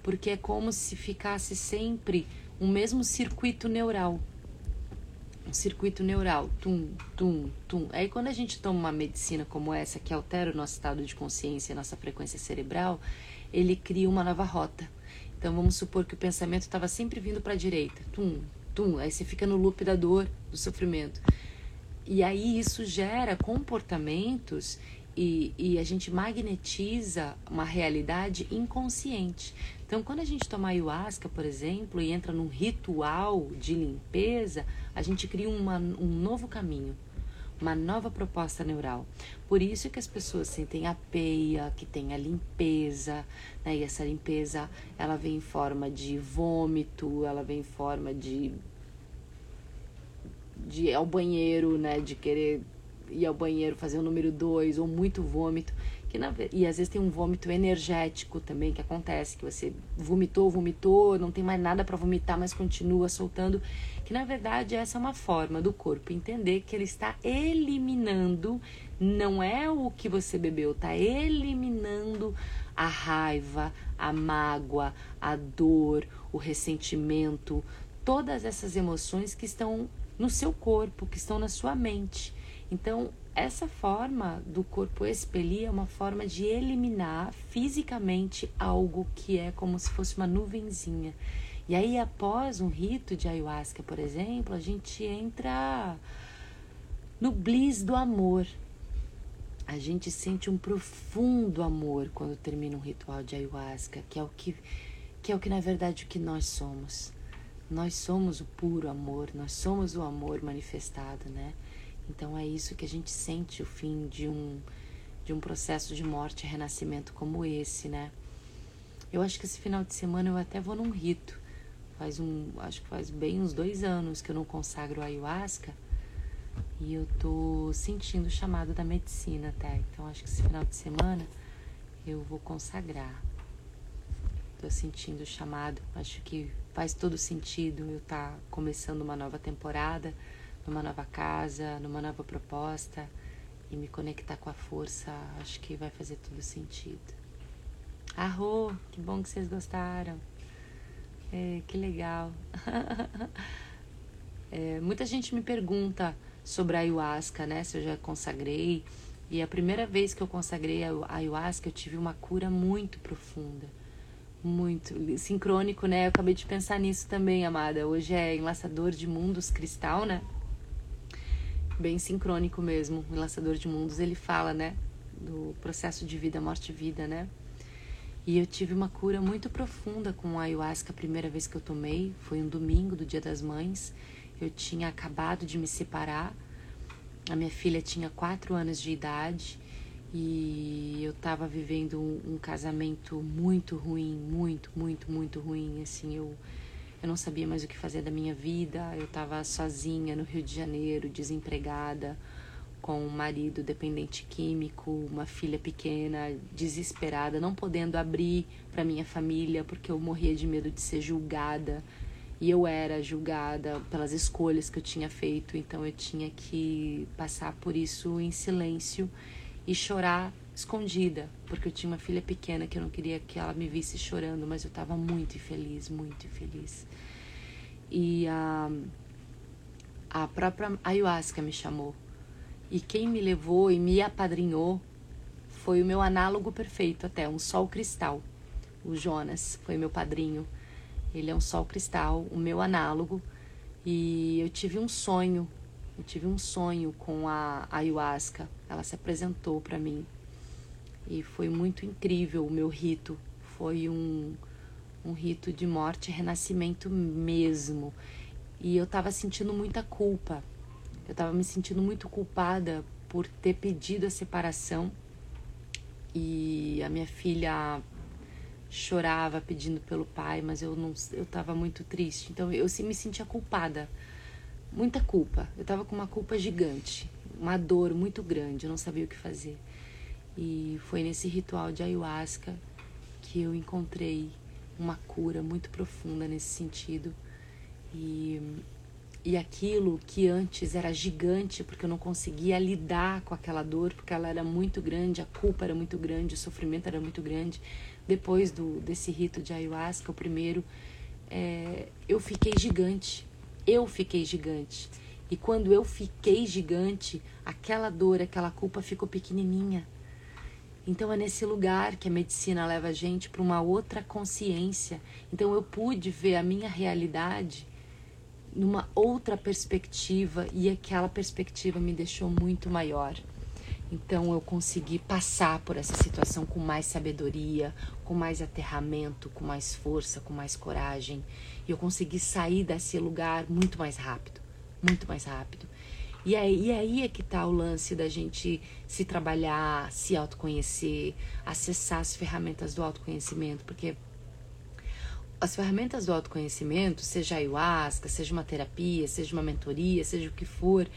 Porque é como se ficasse sempre um mesmo circuito neural. Um circuito neural, tum, tum, tum. Aí quando a gente toma uma medicina como essa, que altera o nosso estado de consciência, nossa frequência cerebral, ele cria uma nova rota. Então vamos supor que o pensamento estava sempre vindo para a direita, tum, tum. Aí você fica no loop da dor, do sofrimento. E aí isso gera comportamentos e, e a gente magnetiza uma realidade inconsciente. Então, quando a gente toma ayahuasca, por exemplo, e entra num ritual de limpeza, a gente cria uma, um novo caminho, uma nova proposta neural. Por isso que as pessoas sentem a peia, que tem a limpeza, né? E essa limpeza, ela vem em forma de vômito, ela vem em forma de de ir ao banheiro, né, de querer ir ao banheiro, fazer o número dois, ou muito vômito. Que na, e às vezes tem um vômito energético também que acontece, que você vomitou, vomitou, não tem mais nada para vomitar, mas continua soltando. Que na verdade essa é uma forma do corpo entender que ele está eliminando, não é o que você bebeu, está eliminando a raiva, a mágoa, a dor, o ressentimento, todas essas emoções que estão no seu corpo, que estão na sua mente. Então, essa forma do corpo expelir é uma forma de eliminar fisicamente algo que é como se fosse uma nuvenzinha. E aí, após um rito de ayahuasca, por exemplo, a gente entra no bliss do amor. A gente sente um profundo amor quando termina um ritual de ayahuasca, que é o que, que é o que na verdade o que nós somos. Nós somos o puro amor, nós somos o amor manifestado, né? Então é isso que a gente sente o fim de um de um processo de morte e renascimento como esse, né? Eu acho que esse final de semana eu até vou num rito. Faz um, acho que faz bem uns dois anos que eu não consagro ayahuasca e eu tô sentindo o chamado da medicina até. Então acho que esse final de semana eu vou consagrar. Tô sentindo o chamado. Acho que faz todo sentido eu estar tá começando uma nova temporada numa nova casa, numa nova proposta e me conectar com a força, acho que vai fazer todo sentido. Arro, que bom que vocês gostaram. É, que legal. é, muita gente me pergunta sobre a ayahuasca, né? Se eu já consagrei. E a primeira vez que eu consagrei a ayahuasca, eu tive uma cura muito profunda. Muito sincrônico, né? Eu acabei de pensar nisso também, amada. Hoje é enlaçador de mundos cristal, né? Bem sincrônico mesmo. O Lançador de Mundos, ele fala, né, do processo de vida, morte e vida, né? E eu tive uma cura muito profunda com a ayahuasca a primeira vez que eu tomei, foi um domingo do Dia das Mães. Eu tinha acabado de me separar. A minha filha tinha quatro anos de idade e eu estava vivendo um, um, casamento muito ruim, muito, muito, muito ruim. Assim, eu eu não sabia mais o que fazer da minha vida. Eu estava sozinha no Rio de Janeiro, desempregada, com um marido dependente químico, uma filha pequena, desesperada, não podendo abrir para minha família porque eu morria de medo de ser julgada. E eu era julgada pelas escolhas que eu tinha feito, então eu tinha que passar por isso em silêncio e chorar escondida, porque eu tinha uma filha pequena que eu não queria que ela me visse chorando, mas eu estava muito infeliz, muito infeliz. E a, a própria ayahuasca me chamou. E quem me levou e me apadrinhou foi o meu análogo perfeito até, um sol cristal. O Jonas foi meu padrinho. Ele é um sol cristal, o meu análogo. E eu tive um sonho, eu tive um sonho com a ayahuasca. Ela se apresentou para mim e foi muito incrível o meu rito. Foi um, um rito de morte e renascimento mesmo. E eu estava sentindo muita culpa. Eu estava me sentindo muito culpada por ter pedido a separação. E a minha filha chorava pedindo pelo pai, mas eu não eu estava muito triste. Então eu me sentia culpada. Muita culpa. Eu estava com uma culpa gigante, uma dor muito grande, eu não sabia o que fazer. E foi nesse ritual de ayahuasca que eu encontrei uma cura muito profunda nesse sentido. E, e aquilo que antes era gigante, porque eu não conseguia lidar com aquela dor, porque ela era muito grande, a culpa era muito grande, o sofrimento era muito grande. Depois do, desse rito de ayahuasca, o primeiro, é, eu fiquei gigante. Eu fiquei gigante. E quando eu fiquei gigante, aquela dor, aquela culpa ficou pequenininha então é nesse lugar que a medicina leva a gente para uma outra consciência. Então eu pude ver a minha realidade numa outra perspectiva e aquela perspectiva me deixou muito maior. Então eu consegui passar por essa situação com mais sabedoria, com mais aterramento, com mais força, com mais coragem. E eu consegui sair desse lugar muito mais rápido, muito mais rápido. E aí, e aí é que tá o lance da gente se trabalhar, se autoconhecer, acessar as ferramentas do autoconhecimento, porque as ferramentas do autoconhecimento, seja ayahuasca, seja uma terapia, seja uma mentoria, seja o que for,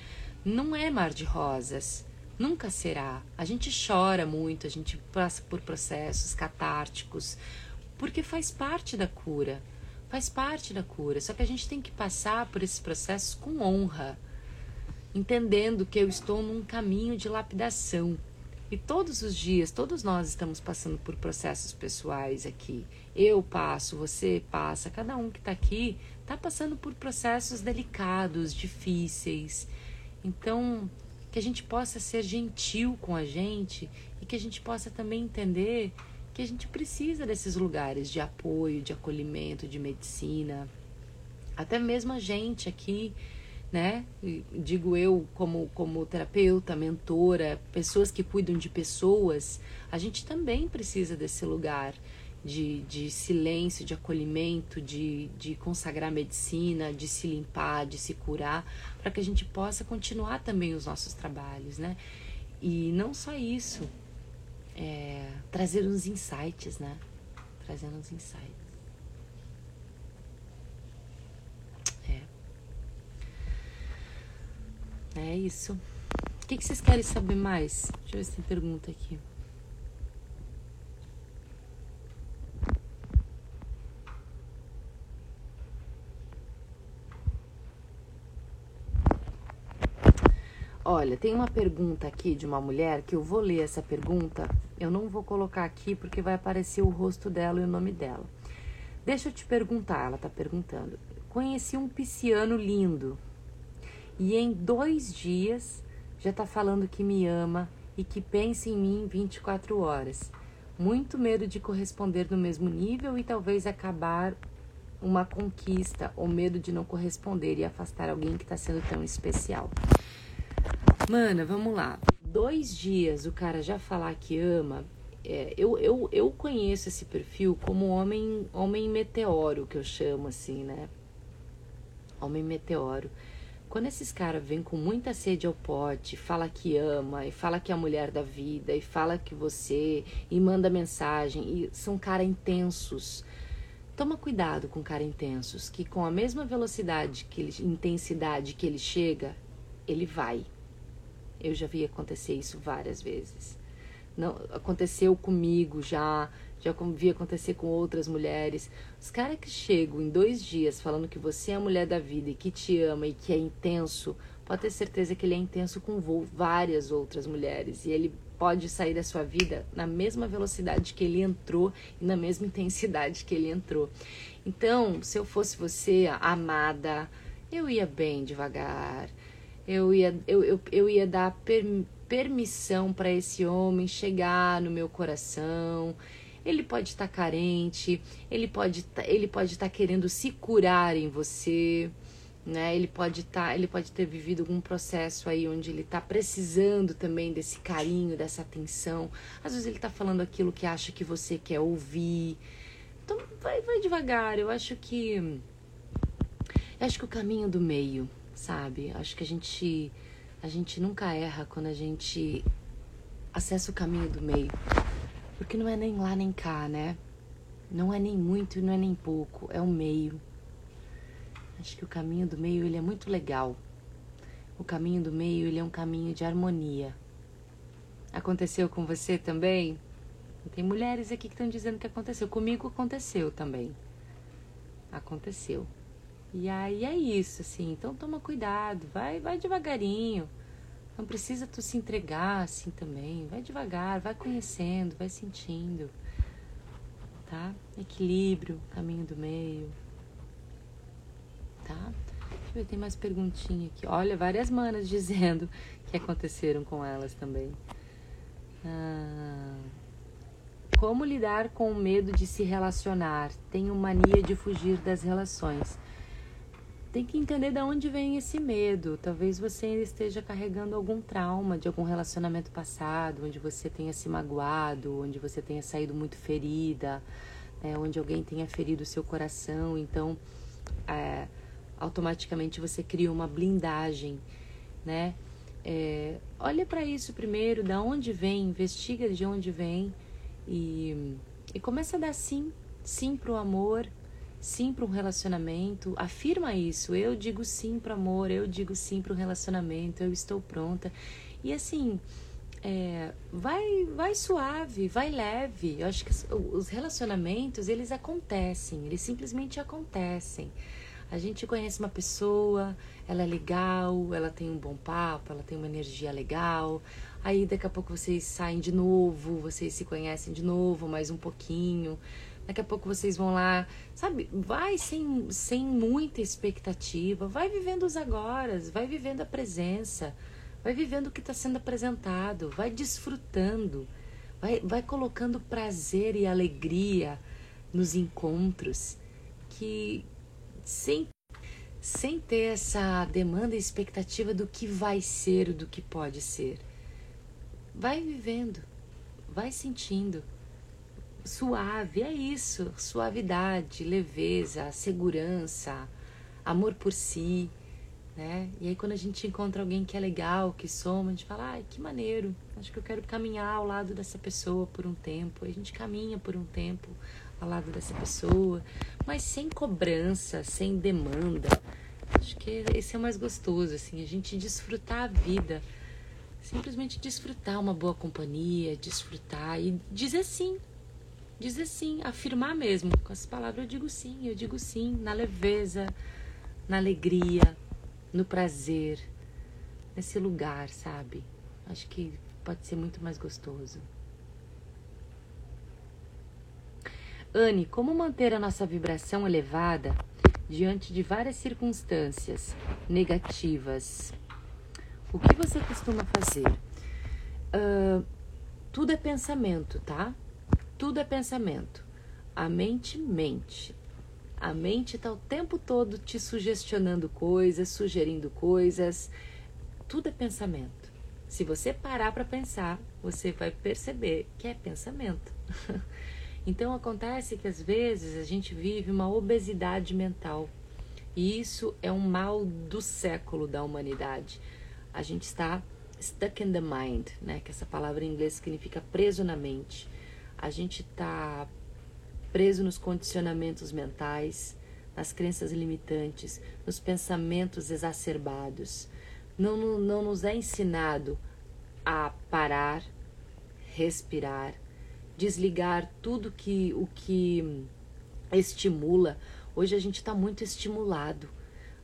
não é mar de rosas. Nunca será. A gente chora muito, a gente passa por processos catárticos, porque faz parte da cura. Faz parte da cura. Só que a gente tem que passar por esses processos com honra entendendo que eu estou num caminho de lapidação. E todos os dias, todos nós estamos passando por processos pessoais aqui. Eu passo, você passa, cada um que está aqui está passando por processos delicados, difíceis. Então, que a gente possa ser gentil com a gente e que a gente possa também entender que a gente precisa desses lugares de apoio, de acolhimento, de medicina. Até mesmo a gente aqui né? Digo eu como como terapeuta, mentora, pessoas que cuidam de pessoas, a gente também precisa desse lugar de, de silêncio, de acolhimento, de, de consagrar medicina, de se limpar, de se curar, para que a gente possa continuar também os nossos trabalhos, né? E não só isso, é, trazer uns insights, né? Trazendo uns insights. É isso. O que, vocês querem saber mais? Deixa eu ver se tem pergunta aqui. Olha, tem uma pergunta aqui de uma mulher que eu vou ler essa pergunta. Eu não vou colocar aqui porque vai aparecer o rosto dela e o nome dela. Deixa eu te perguntar, ela está perguntando. Conheci um pisciano lindo, e em dois dias já está falando que me ama e que pensa em mim 24 horas. Muito medo de corresponder no mesmo nível e talvez acabar uma conquista ou medo de não corresponder e afastar alguém que está sendo tão especial. Mana, vamos lá. Dois dias o cara já falar que ama. É, eu, eu, eu conheço esse perfil como homem, homem meteoro, que eu chamo assim, né? Homem meteoro. Quando esses caras vêm com muita sede ao pote, fala que ama, e fala que é a mulher da vida, e fala que você, e manda mensagem, e são caras intensos. Toma cuidado com cara intensos, que com a mesma velocidade, que ele, intensidade que ele chega, ele vai. Eu já vi acontecer isso várias vezes. Não aconteceu comigo já, já vi acontecer com outras mulheres. Os caras que chegam em dois dias falando que você é a mulher da vida e que te ama e que é intenso, pode ter certeza que ele é intenso com várias outras mulheres. E ele pode sair da sua vida na mesma velocidade que ele entrou e na mesma intensidade que ele entrou. Então, se eu fosse você, amada, eu ia bem devagar. Eu ia, eu, eu, eu ia dar per, permissão para esse homem chegar no meu coração ele pode estar tá carente, ele pode tá, ele pode estar tá querendo se curar em você, né? Ele pode estar, tá, ele pode ter vivido algum processo aí onde ele está precisando também desse carinho, dessa atenção. Às vezes ele está falando aquilo que acha que você quer ouvir. Então vai, vai devagar. Eu acho que eu acho que o caminho do meio, sabe? Acho que a gente a gente nunca erra quando a gente acessa o caminho do meio. Porque não é nem lá nem cá, né? Não é nem muito não é nem pouco, é o meio. Acho que o caminho do meio ele é muito legal. O caminho do meio ele é um caminho de harmonia. Aconteceu com você também? Tem mulheres aqui que estão dizendo que aconteceu. Comigo aconteceu também. Aconteceu. E aí é isso, assim. Então toma cuidado, vai, vai devagarinho. Não precisa tu se entregar assim também. Vai devagar, vai conhecendo, vai sentindo. Tá? Equilíbrio, caminho do meio. Tá? Deixa eu ver, tem mais perguntinha aqui. Olha, várias manas dizendo que aconteceram com elas também. Ah, como lidar com o medo de se relacionar? Tenho mania de fugir das relações. Tem que entender de onde vem esse medo. Talvez você ainda esteja carregando algum trauma de algum relacionamento passado, onde você tenha se magoado, onde você tenha saído muito ferida, né? onde alguém tenha ferido o seu coração. Então, é, automaticamente você cria uma blindagem, né? É, olha para isso primeiro, da onde vem, investiga de onde vem e, e começa a dar sim, sim pro amor, sim para um relacionamento. Afirma isso. Eu digo sim para amor, eu digo sim para um relacionamento, eu estou pronta. E assim, é, vai, vai suave, vai leve. Eu acho que os relacionamentos eles acontecem, eles simplesmente acontecem. A gente conhece uma pessoa, ela é legal, ela tem um bom papo, ela tem uma energia legal. Aí daqui a pouco vocês saem de novo, vocês se conhecem de novo, mais um pouquinho. Daqui a pouco vocês vão lá, sabe? Vai sem, sem muita expectativa, vai vivendo os agora, vai vivendo a presença, vai vivendo o que está sendo apresentado, vai desfrutando, vai, vai colocando prazer e alegria nos encontros que, sem, sem ter essa demanda e expectativa do que vai ser, do que pode ser. Vai vivendo, vai sentindo. Suave, é isso. Suavidade, leveza, segurança, amor por si. Né? E aí quando a gente encontra alguém que é legal, que soma, a gente fala, ai, que maneiro, acho que eu quero caminhar ao lado dessa pessoa por um tempo. A gente caminha por um tempo ao lado dessa pessoa, mas sem cobrança, sem demanda. Acho que esse é o mais gostoso, assim, a gente desfrutar a vida. Simplesmente desfrutar uma boa companhia, desfrutar e dizer sim. Dizer sim, afirmar mesmo. Com essa palavra eu digo sim, eu digo sim, na leveza, na alegria, no prazer, nesse lugar, sabe? Acho que pode ser muito mais gostoso. Anne, como manter a nossa vibração elevada diante de várias circunstâncias negativas? O que você costuma fazer? Uh, tudo é pensamento, tá? Tudo é pensamento. A mente mente. A mente está o tempo todo te sugestionando coisas, sugerindo coisas. Tudo é pensamento. Se você parar para pensar, você vai perceber que é pensamento. Então acontece que às vezes a gente vive uma obesidade mental. E isso é um mal do século da humanidade. A gente está stuck in the mind, né? Que essa palavra em inglês significa preso na mente. A gente está preso nos condicionamentos mentais, nas crenças limitantes, nos pensamentos exacerbados. Não, não nos é ensinado a parar, respirar, desligar tudo que o que estimula. Hoje a gente está muito estimulado,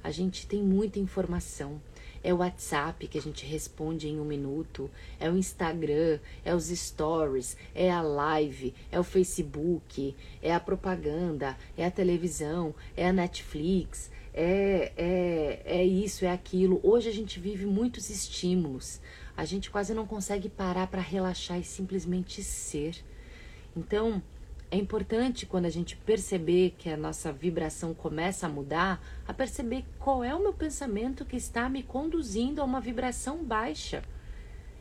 a gente tem muita informação. É o WhatsApp que a gente responde em um minuto, é o Instagram, é os stories, é a live, é o Facebook, é a propaganda, é a televisão, é a Netflix, é, é, é isso, é aquilo. Hoje a gente vive muitos estímulos. A gente quase não consegue parar para relaxar e simplesmente ser. Então, é importante quando a gente perceber que a nossa vibração começa a mudar, a perceber qual é o meu pensamento que está me conduzindo a uma vibração baixa.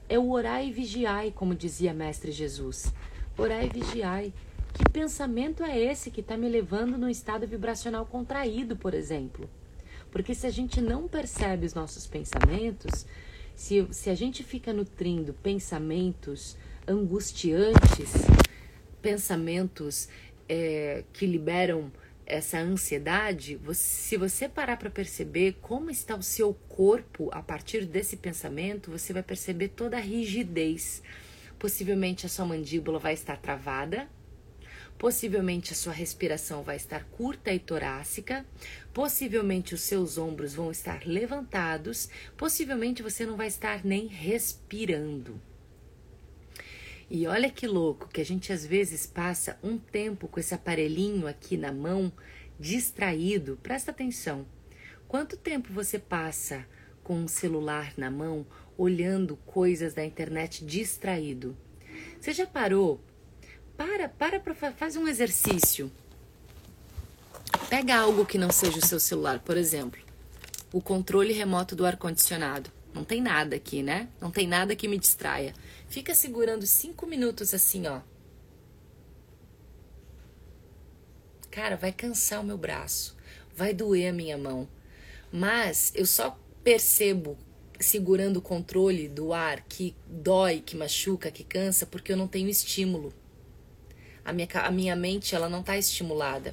É o orar e vigiai, como dizia Mestre Jesus. Orar e vigiai. Que pensamento é esse que está me levando num estado vibracional contraído, por exemplo? Porque se a gente não percebe os nossos pensamentos, se, se a gente fica nutrindo pensamentos angustiantes, pensamentos é, que liberam essa ansiedade, você, se você parar para perceber como está o seu corpo a partir desse pensamento, você vai perceber toda a rigidez. Possivelmente a sua mandíbula vai estar travada, possivelmente a sua respiração vai estar curta e torácica, possivelmente os seus ombros vão estar levantados, possivelmente você não vai estar nem respirando. E olha que louco que a gente às vezes passa um tempo com esse aparelhinho aqui na mão, distraído. Presta atenção. Quanto tempo você passa com um celular na mão, olhando coisas da internet distraído? Você já parou? Para, para para faz um exercício. Pega algo que não seja o seu celular, por exemplo. o controle remoto do ar-condicionado. Não tem nada aqui, né? Não tem nada que me distraia. Fica segurando cinco minutos assim, ó. Cara, vai cansar o meu braço, vai doer a minha mão. Mas eu só percebo segurando o controle do ar que dói, que machuca, que cansa, porque eu não tenho estímulo. A minha, a minha mente ela não está estimulada.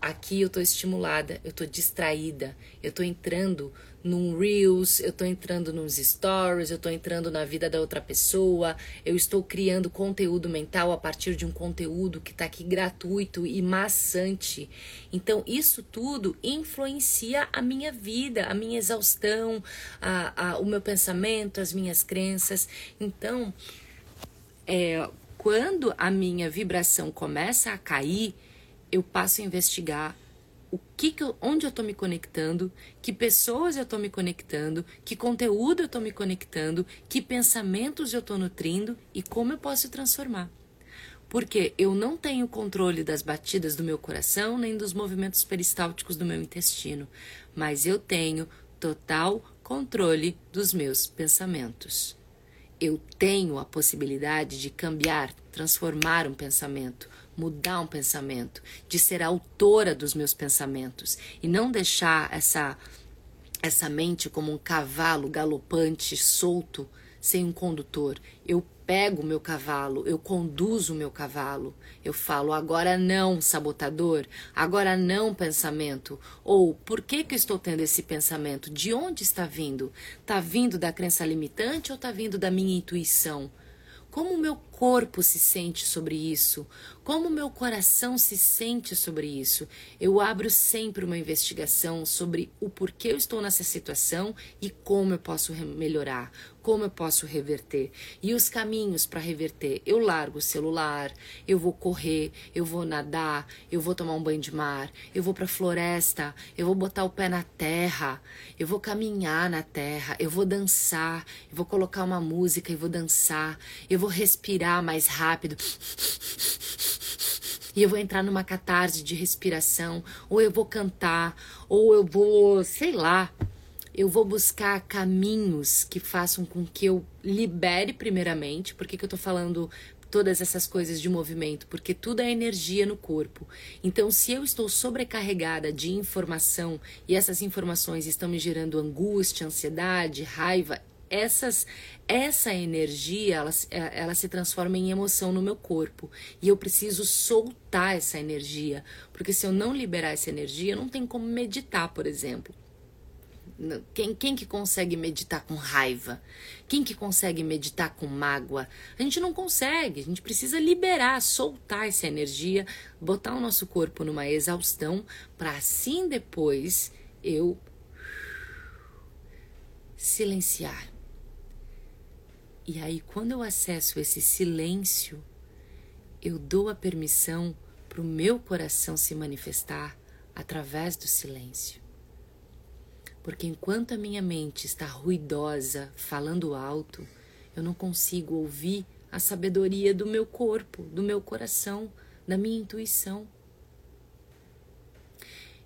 Aqui eu tô estimulada, eu tô distraída, eu tô entrando num Reels, eu tô entrando nos stories, eu tô entrando na vida da outra pessoa, eu estou criando conteúdo mental a partir de um conteúdo que tá aqui gratuito e maçante. Então, isso tudo influencia a minha vida, a minha exaustão, a, a, o meu pensamento, as minhas crenças. Então, é, quando a minha vibração começa a cair, eu passo a investigar o que, que eu, onde eu estou me conectando, que pessoas eu estou me conectando, que conteúdo eu estou me conectando, que pensamentos eu estou nutrindo e como eu posso transformar. Porque eu não tenho controle das batidas do meu coração nem dos movimentos peristálticos do meu intestino, mas eu tenho total controle dos meus pensamentos. Eu tenho a possibilidade de cambiar, transformar um pensamento, mudar um pensamento, de ser autora dos meus pensamentos e não deixar essa essa mente como um cavalo galopante, solto, sem um condutor. Eu pego o meu cavalo, eu conduzo o meu cavalo. Eu falo agora não, sabotador, agora não, pensamento. Ou por que que eu estou tendo esse pensamento? De onde está vindo? Está vindo da crença limitante ou está vindo da minha intuição? Como o meu corpo se sente sobre isso? Como meu coração se sente sobre isso? Eu abro sempre uma investigação sobre o porquê eu estou nessa situação e como eu posso melhorar, como eu posso reverter e os caminhos para reverter. Eu largo o celular, eu vou correr, eu vou nadar, eu vou tomar um banho de mar, eu vou para a floresta, eu vou botar o pé na terra, eu vou caminhar na terra, eu vou dançar, eu vou colocar uma música e vou dançar, eu vou respirar mais rápido. E eu vou entrar numa catarse de respiração, ou eu vou cantar, ou eu vou, sei lá, eu vou buscar caminhos que façam com que eu libere primeiramente. Por que, que eu tô falando todas essas coisas de movimento? Porque tudo é energia no corpo. Então, se eu estou sobrecarregada de informação e essas informações estão me gerando angústia, ansiedade, raiva, essas essa energia ela, ela se transforma em emoção no meu corpo e eu preciso soltar essa energia porque se eu não liberar essa energia não tem como meditar por exemplo quem, quem que consegue meditar com raiva? Quem que consegue meditar com mágoa? A gente não consegue, a gente precisa liberar, soltar essa energia, botar o nosso corpo numa exaustão, para assim depois eu silenciar. E aí, quando eu acesso esse silêncio, eu dou a permissão para o meu coração se manifestar através do silêncio. Porque enquanto a minha mente está ruidosa, falando alto, eu não consigo ouvir a sabedoria do meu corpo, do meu coração, da minha intuição.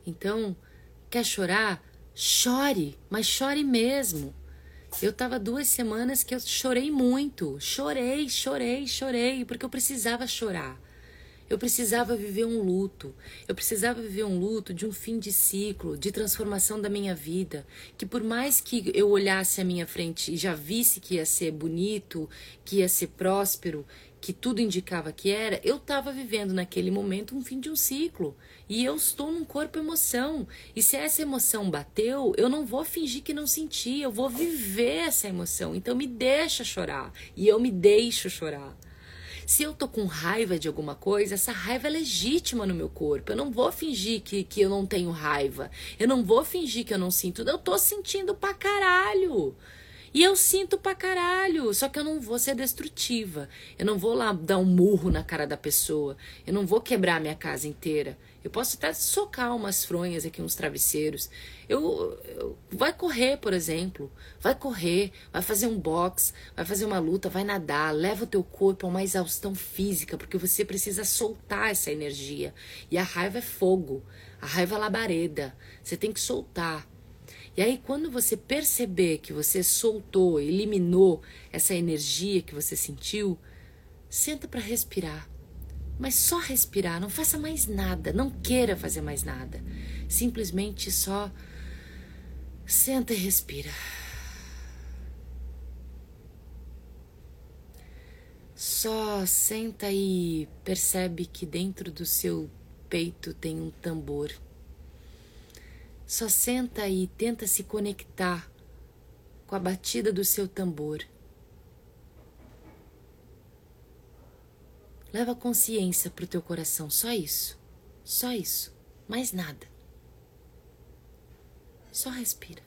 Então, quer chorar? Chore, mas chore mesmo. Eu tava duas semanas que eu chorei muito. Chorei, chorei, chorei, porque eu precisava chorar. Eu precisava viver um luto. Eu precisava viver um luto de um fim de ciclo, de transformação da minha vida. Que por mais que eu olhasse à minha frente e já visse que ia ser bonito, que ia ser próspero, que tudo indicava que era, eu estava vivendo naquele momento um fim de um ciclo. E eu estou num corpo emoção. E se essa emoção bateu, eu não vou fingir que não senti, eu vou viver essa emoção. Então me deixa chorar. E eu me deixo chorar. Se eu tô com raiva de alguma coisa, essa raiva é legítima no meu corpo. Eu não vou fingir que, que eu não tenho raiva. Eu não vou fingir que eu não sinto. Eu tô sentindo pra caralho. E eu sinto pra caralho, só que eu não vou ser destrutiva. Eu não vou lá dar um murro na cara da pessoa. Eu não vou quebrar minha casa inteira. Eu posso até socar umas fronhas aqui, uns travesseiros. Eu, eu, vai correr, por exemplo. Vai correr, vai fazer um box, vai fazer uma luta, vai nadar, leva o teu corpo a uma exaustão física, porque você precisa soltar essa energia. E a raiva é fogo, a raiva é labareda. Você tem que soltar. E aí, quando você perceber que você soltou, eliminou essa energia que você sentiu, senta para respirar. Mas só respirar, não faça mais nada, não queira fazer mais nada. Simplesmente só senta e respira. Só senta e percebe que dentro do seu peito tem um tambor. Só senta e tenta se conectar com a batida do seu tambor. Leva consciência para o teu coração, só isso. Só isso. Mais nada. Só respira.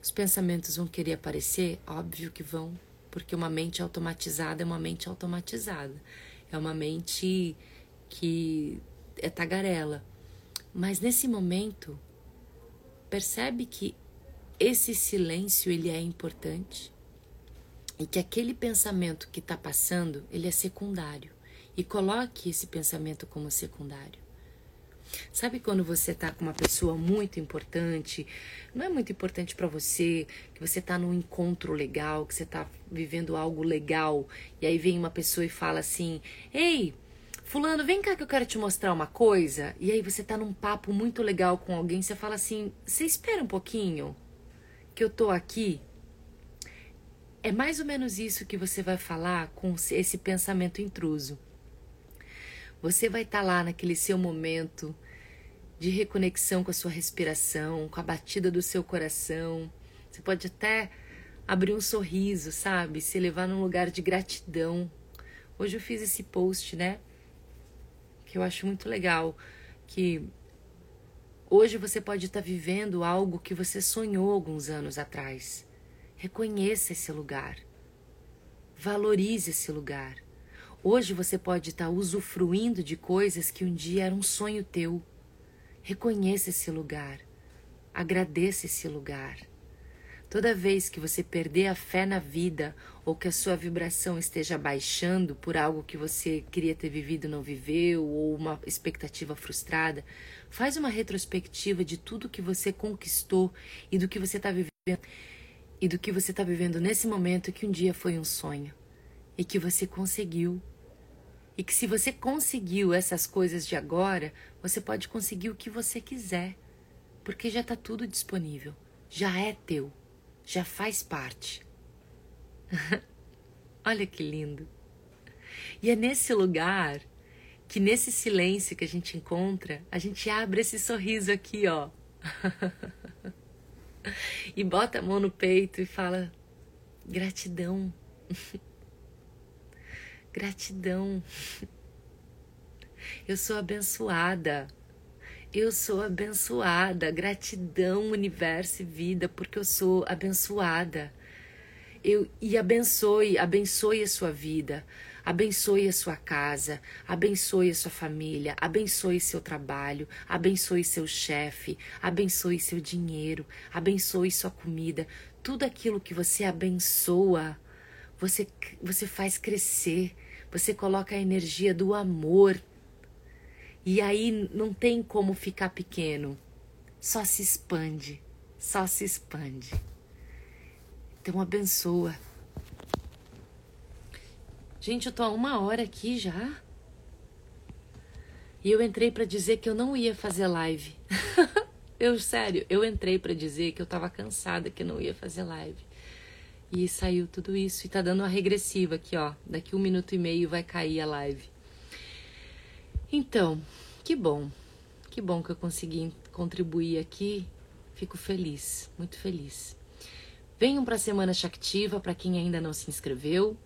Os pensamentos vão querer aparecer? Óbvio que vão, porque uma mente automatizada é uma mente automatizada. É uma mente que é tagarela. Mas nesse momento, percebe que esse silêncio ele é importante e que aquele pensamento que está passando ele é secundário e coloque esse pensamento como secundário. Sabe quando você está com uma pessoa muito importante, não é muito importante para você, que você está num encontro legal, que você está vivendo algo legal, e aí vem uma pessoa e fala assim: Ei, Fulano, vem cá que eu quero te mostrar uma coisa. E aí você tá num papo muito legal com alguém, você fala assim: Você espera um pouquinho, que eu tô aqui. É mais ou menos isso que você vai falar com esse pensamento intruso. Você vai estar tá lá naquele seu momento de reconexão com a sua respiração, com a batida do seu coração. Você pode até abrir um sorriso, sabe? Se levar num lugar de gratidão. Hoje eu fiz esse post, né? Que eu acho muito legal. Que hoje você pode estar tá vivendo algo que você sonhou alguns anos atrás. Reconheça esse lugar. Valorize esse lugar. Hoje você pode estar usufruindo de coisas que um dia eram um sonho teu. Reconheça esse lugar. Agradeça esse lugar. Toda vez que você perder a fé na vida ou que a sua vibração esteja baixando por algo que você queria ter vivido e não viveu ou uma expectativa frustrada, faz uma retrospectiva de tudo que você conquistou e do que você está vivendo e do que você está vivendo nesse momento que um dia foi um sonho e que você conseguiu. E que se você conseguiu essas coisas de agora, você pode conseguir o que você quiser, porque já está tudo disponível, já é teu, já faz parte. Olha que lindo. E é nesse lugar que nesse silêncio que a gente encontra, a gente abre esse sorriso aqui, ó. e bota a mão no peito e fala: gratidão. gratidão. Eu sou abençoada. Eu sou abençoada. Gratidão, universo e vida, porque eu sou abençoada. Eu, e abençoe, abençoe a sua vida, Abençoe a sua casa, abençoe a sua família, abençoe seu trabalho, abençoe seu chefe, abençoe seu dinheiro, abençoe sua comida. Tudo aquilo que você abençoa, você, você faz crescer, você coloca a energia do amor. E aí não tem como ficar pequeno, só se expande, só se expande. Então abençoa. Gente, eu tô há uma hora aqui já. E eu entrei para dizer que eu não ia fazer live. eu, sério, eu entrei para dizer que eu tava cansada, que eu não ia fazer live. E saiu tudo isso. E tá dando uma regressiva aqui, ó. Daqui um minuto e meio vai cair a live. Então, que bom. Que bom que eu consegui contribuir aqui. Fico feliz, muito feliz. Venham para a Semana Chactiva, para quem ainda não se inscreveu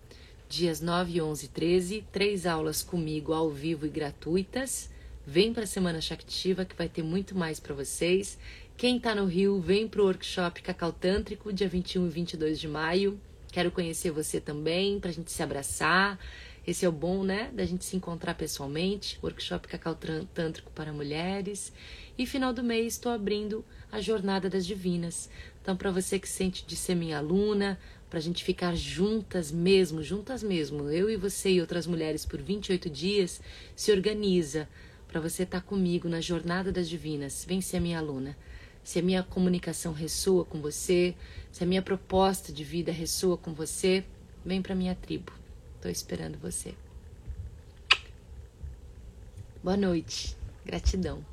dias 9, 11 e 13, três aulas comigo ao vivo e gratuitas. Vem para a Semana Shaktiva que vai ter muito mais para vocês. Quem está no Rio, vem para o workshop Cacau Tântrico, dia 21 e 22 de maio. Quero conhecer você também, para a gente se abraçar. Esse é o bom, né? Da gente se encontrar pessoalmente. Workshop Cacau Tântrico para mulheres. E final do mês estou abrindo a Jornada das Divinas. Então, para você que sente de ser minha aluna, para a gente ficar juntas mesmo, juntas mesmo, eu e você e outras mulheres por 28 dias, se organiza para você estar tá comigo na Jornada das Divinas. Vem ser minha aluna. Se a minha comunicação ressoa com você, se a minha proposta de vida ressoa com você, vem para minha tribo. Estou esperando você. Boa noite. Gratidão.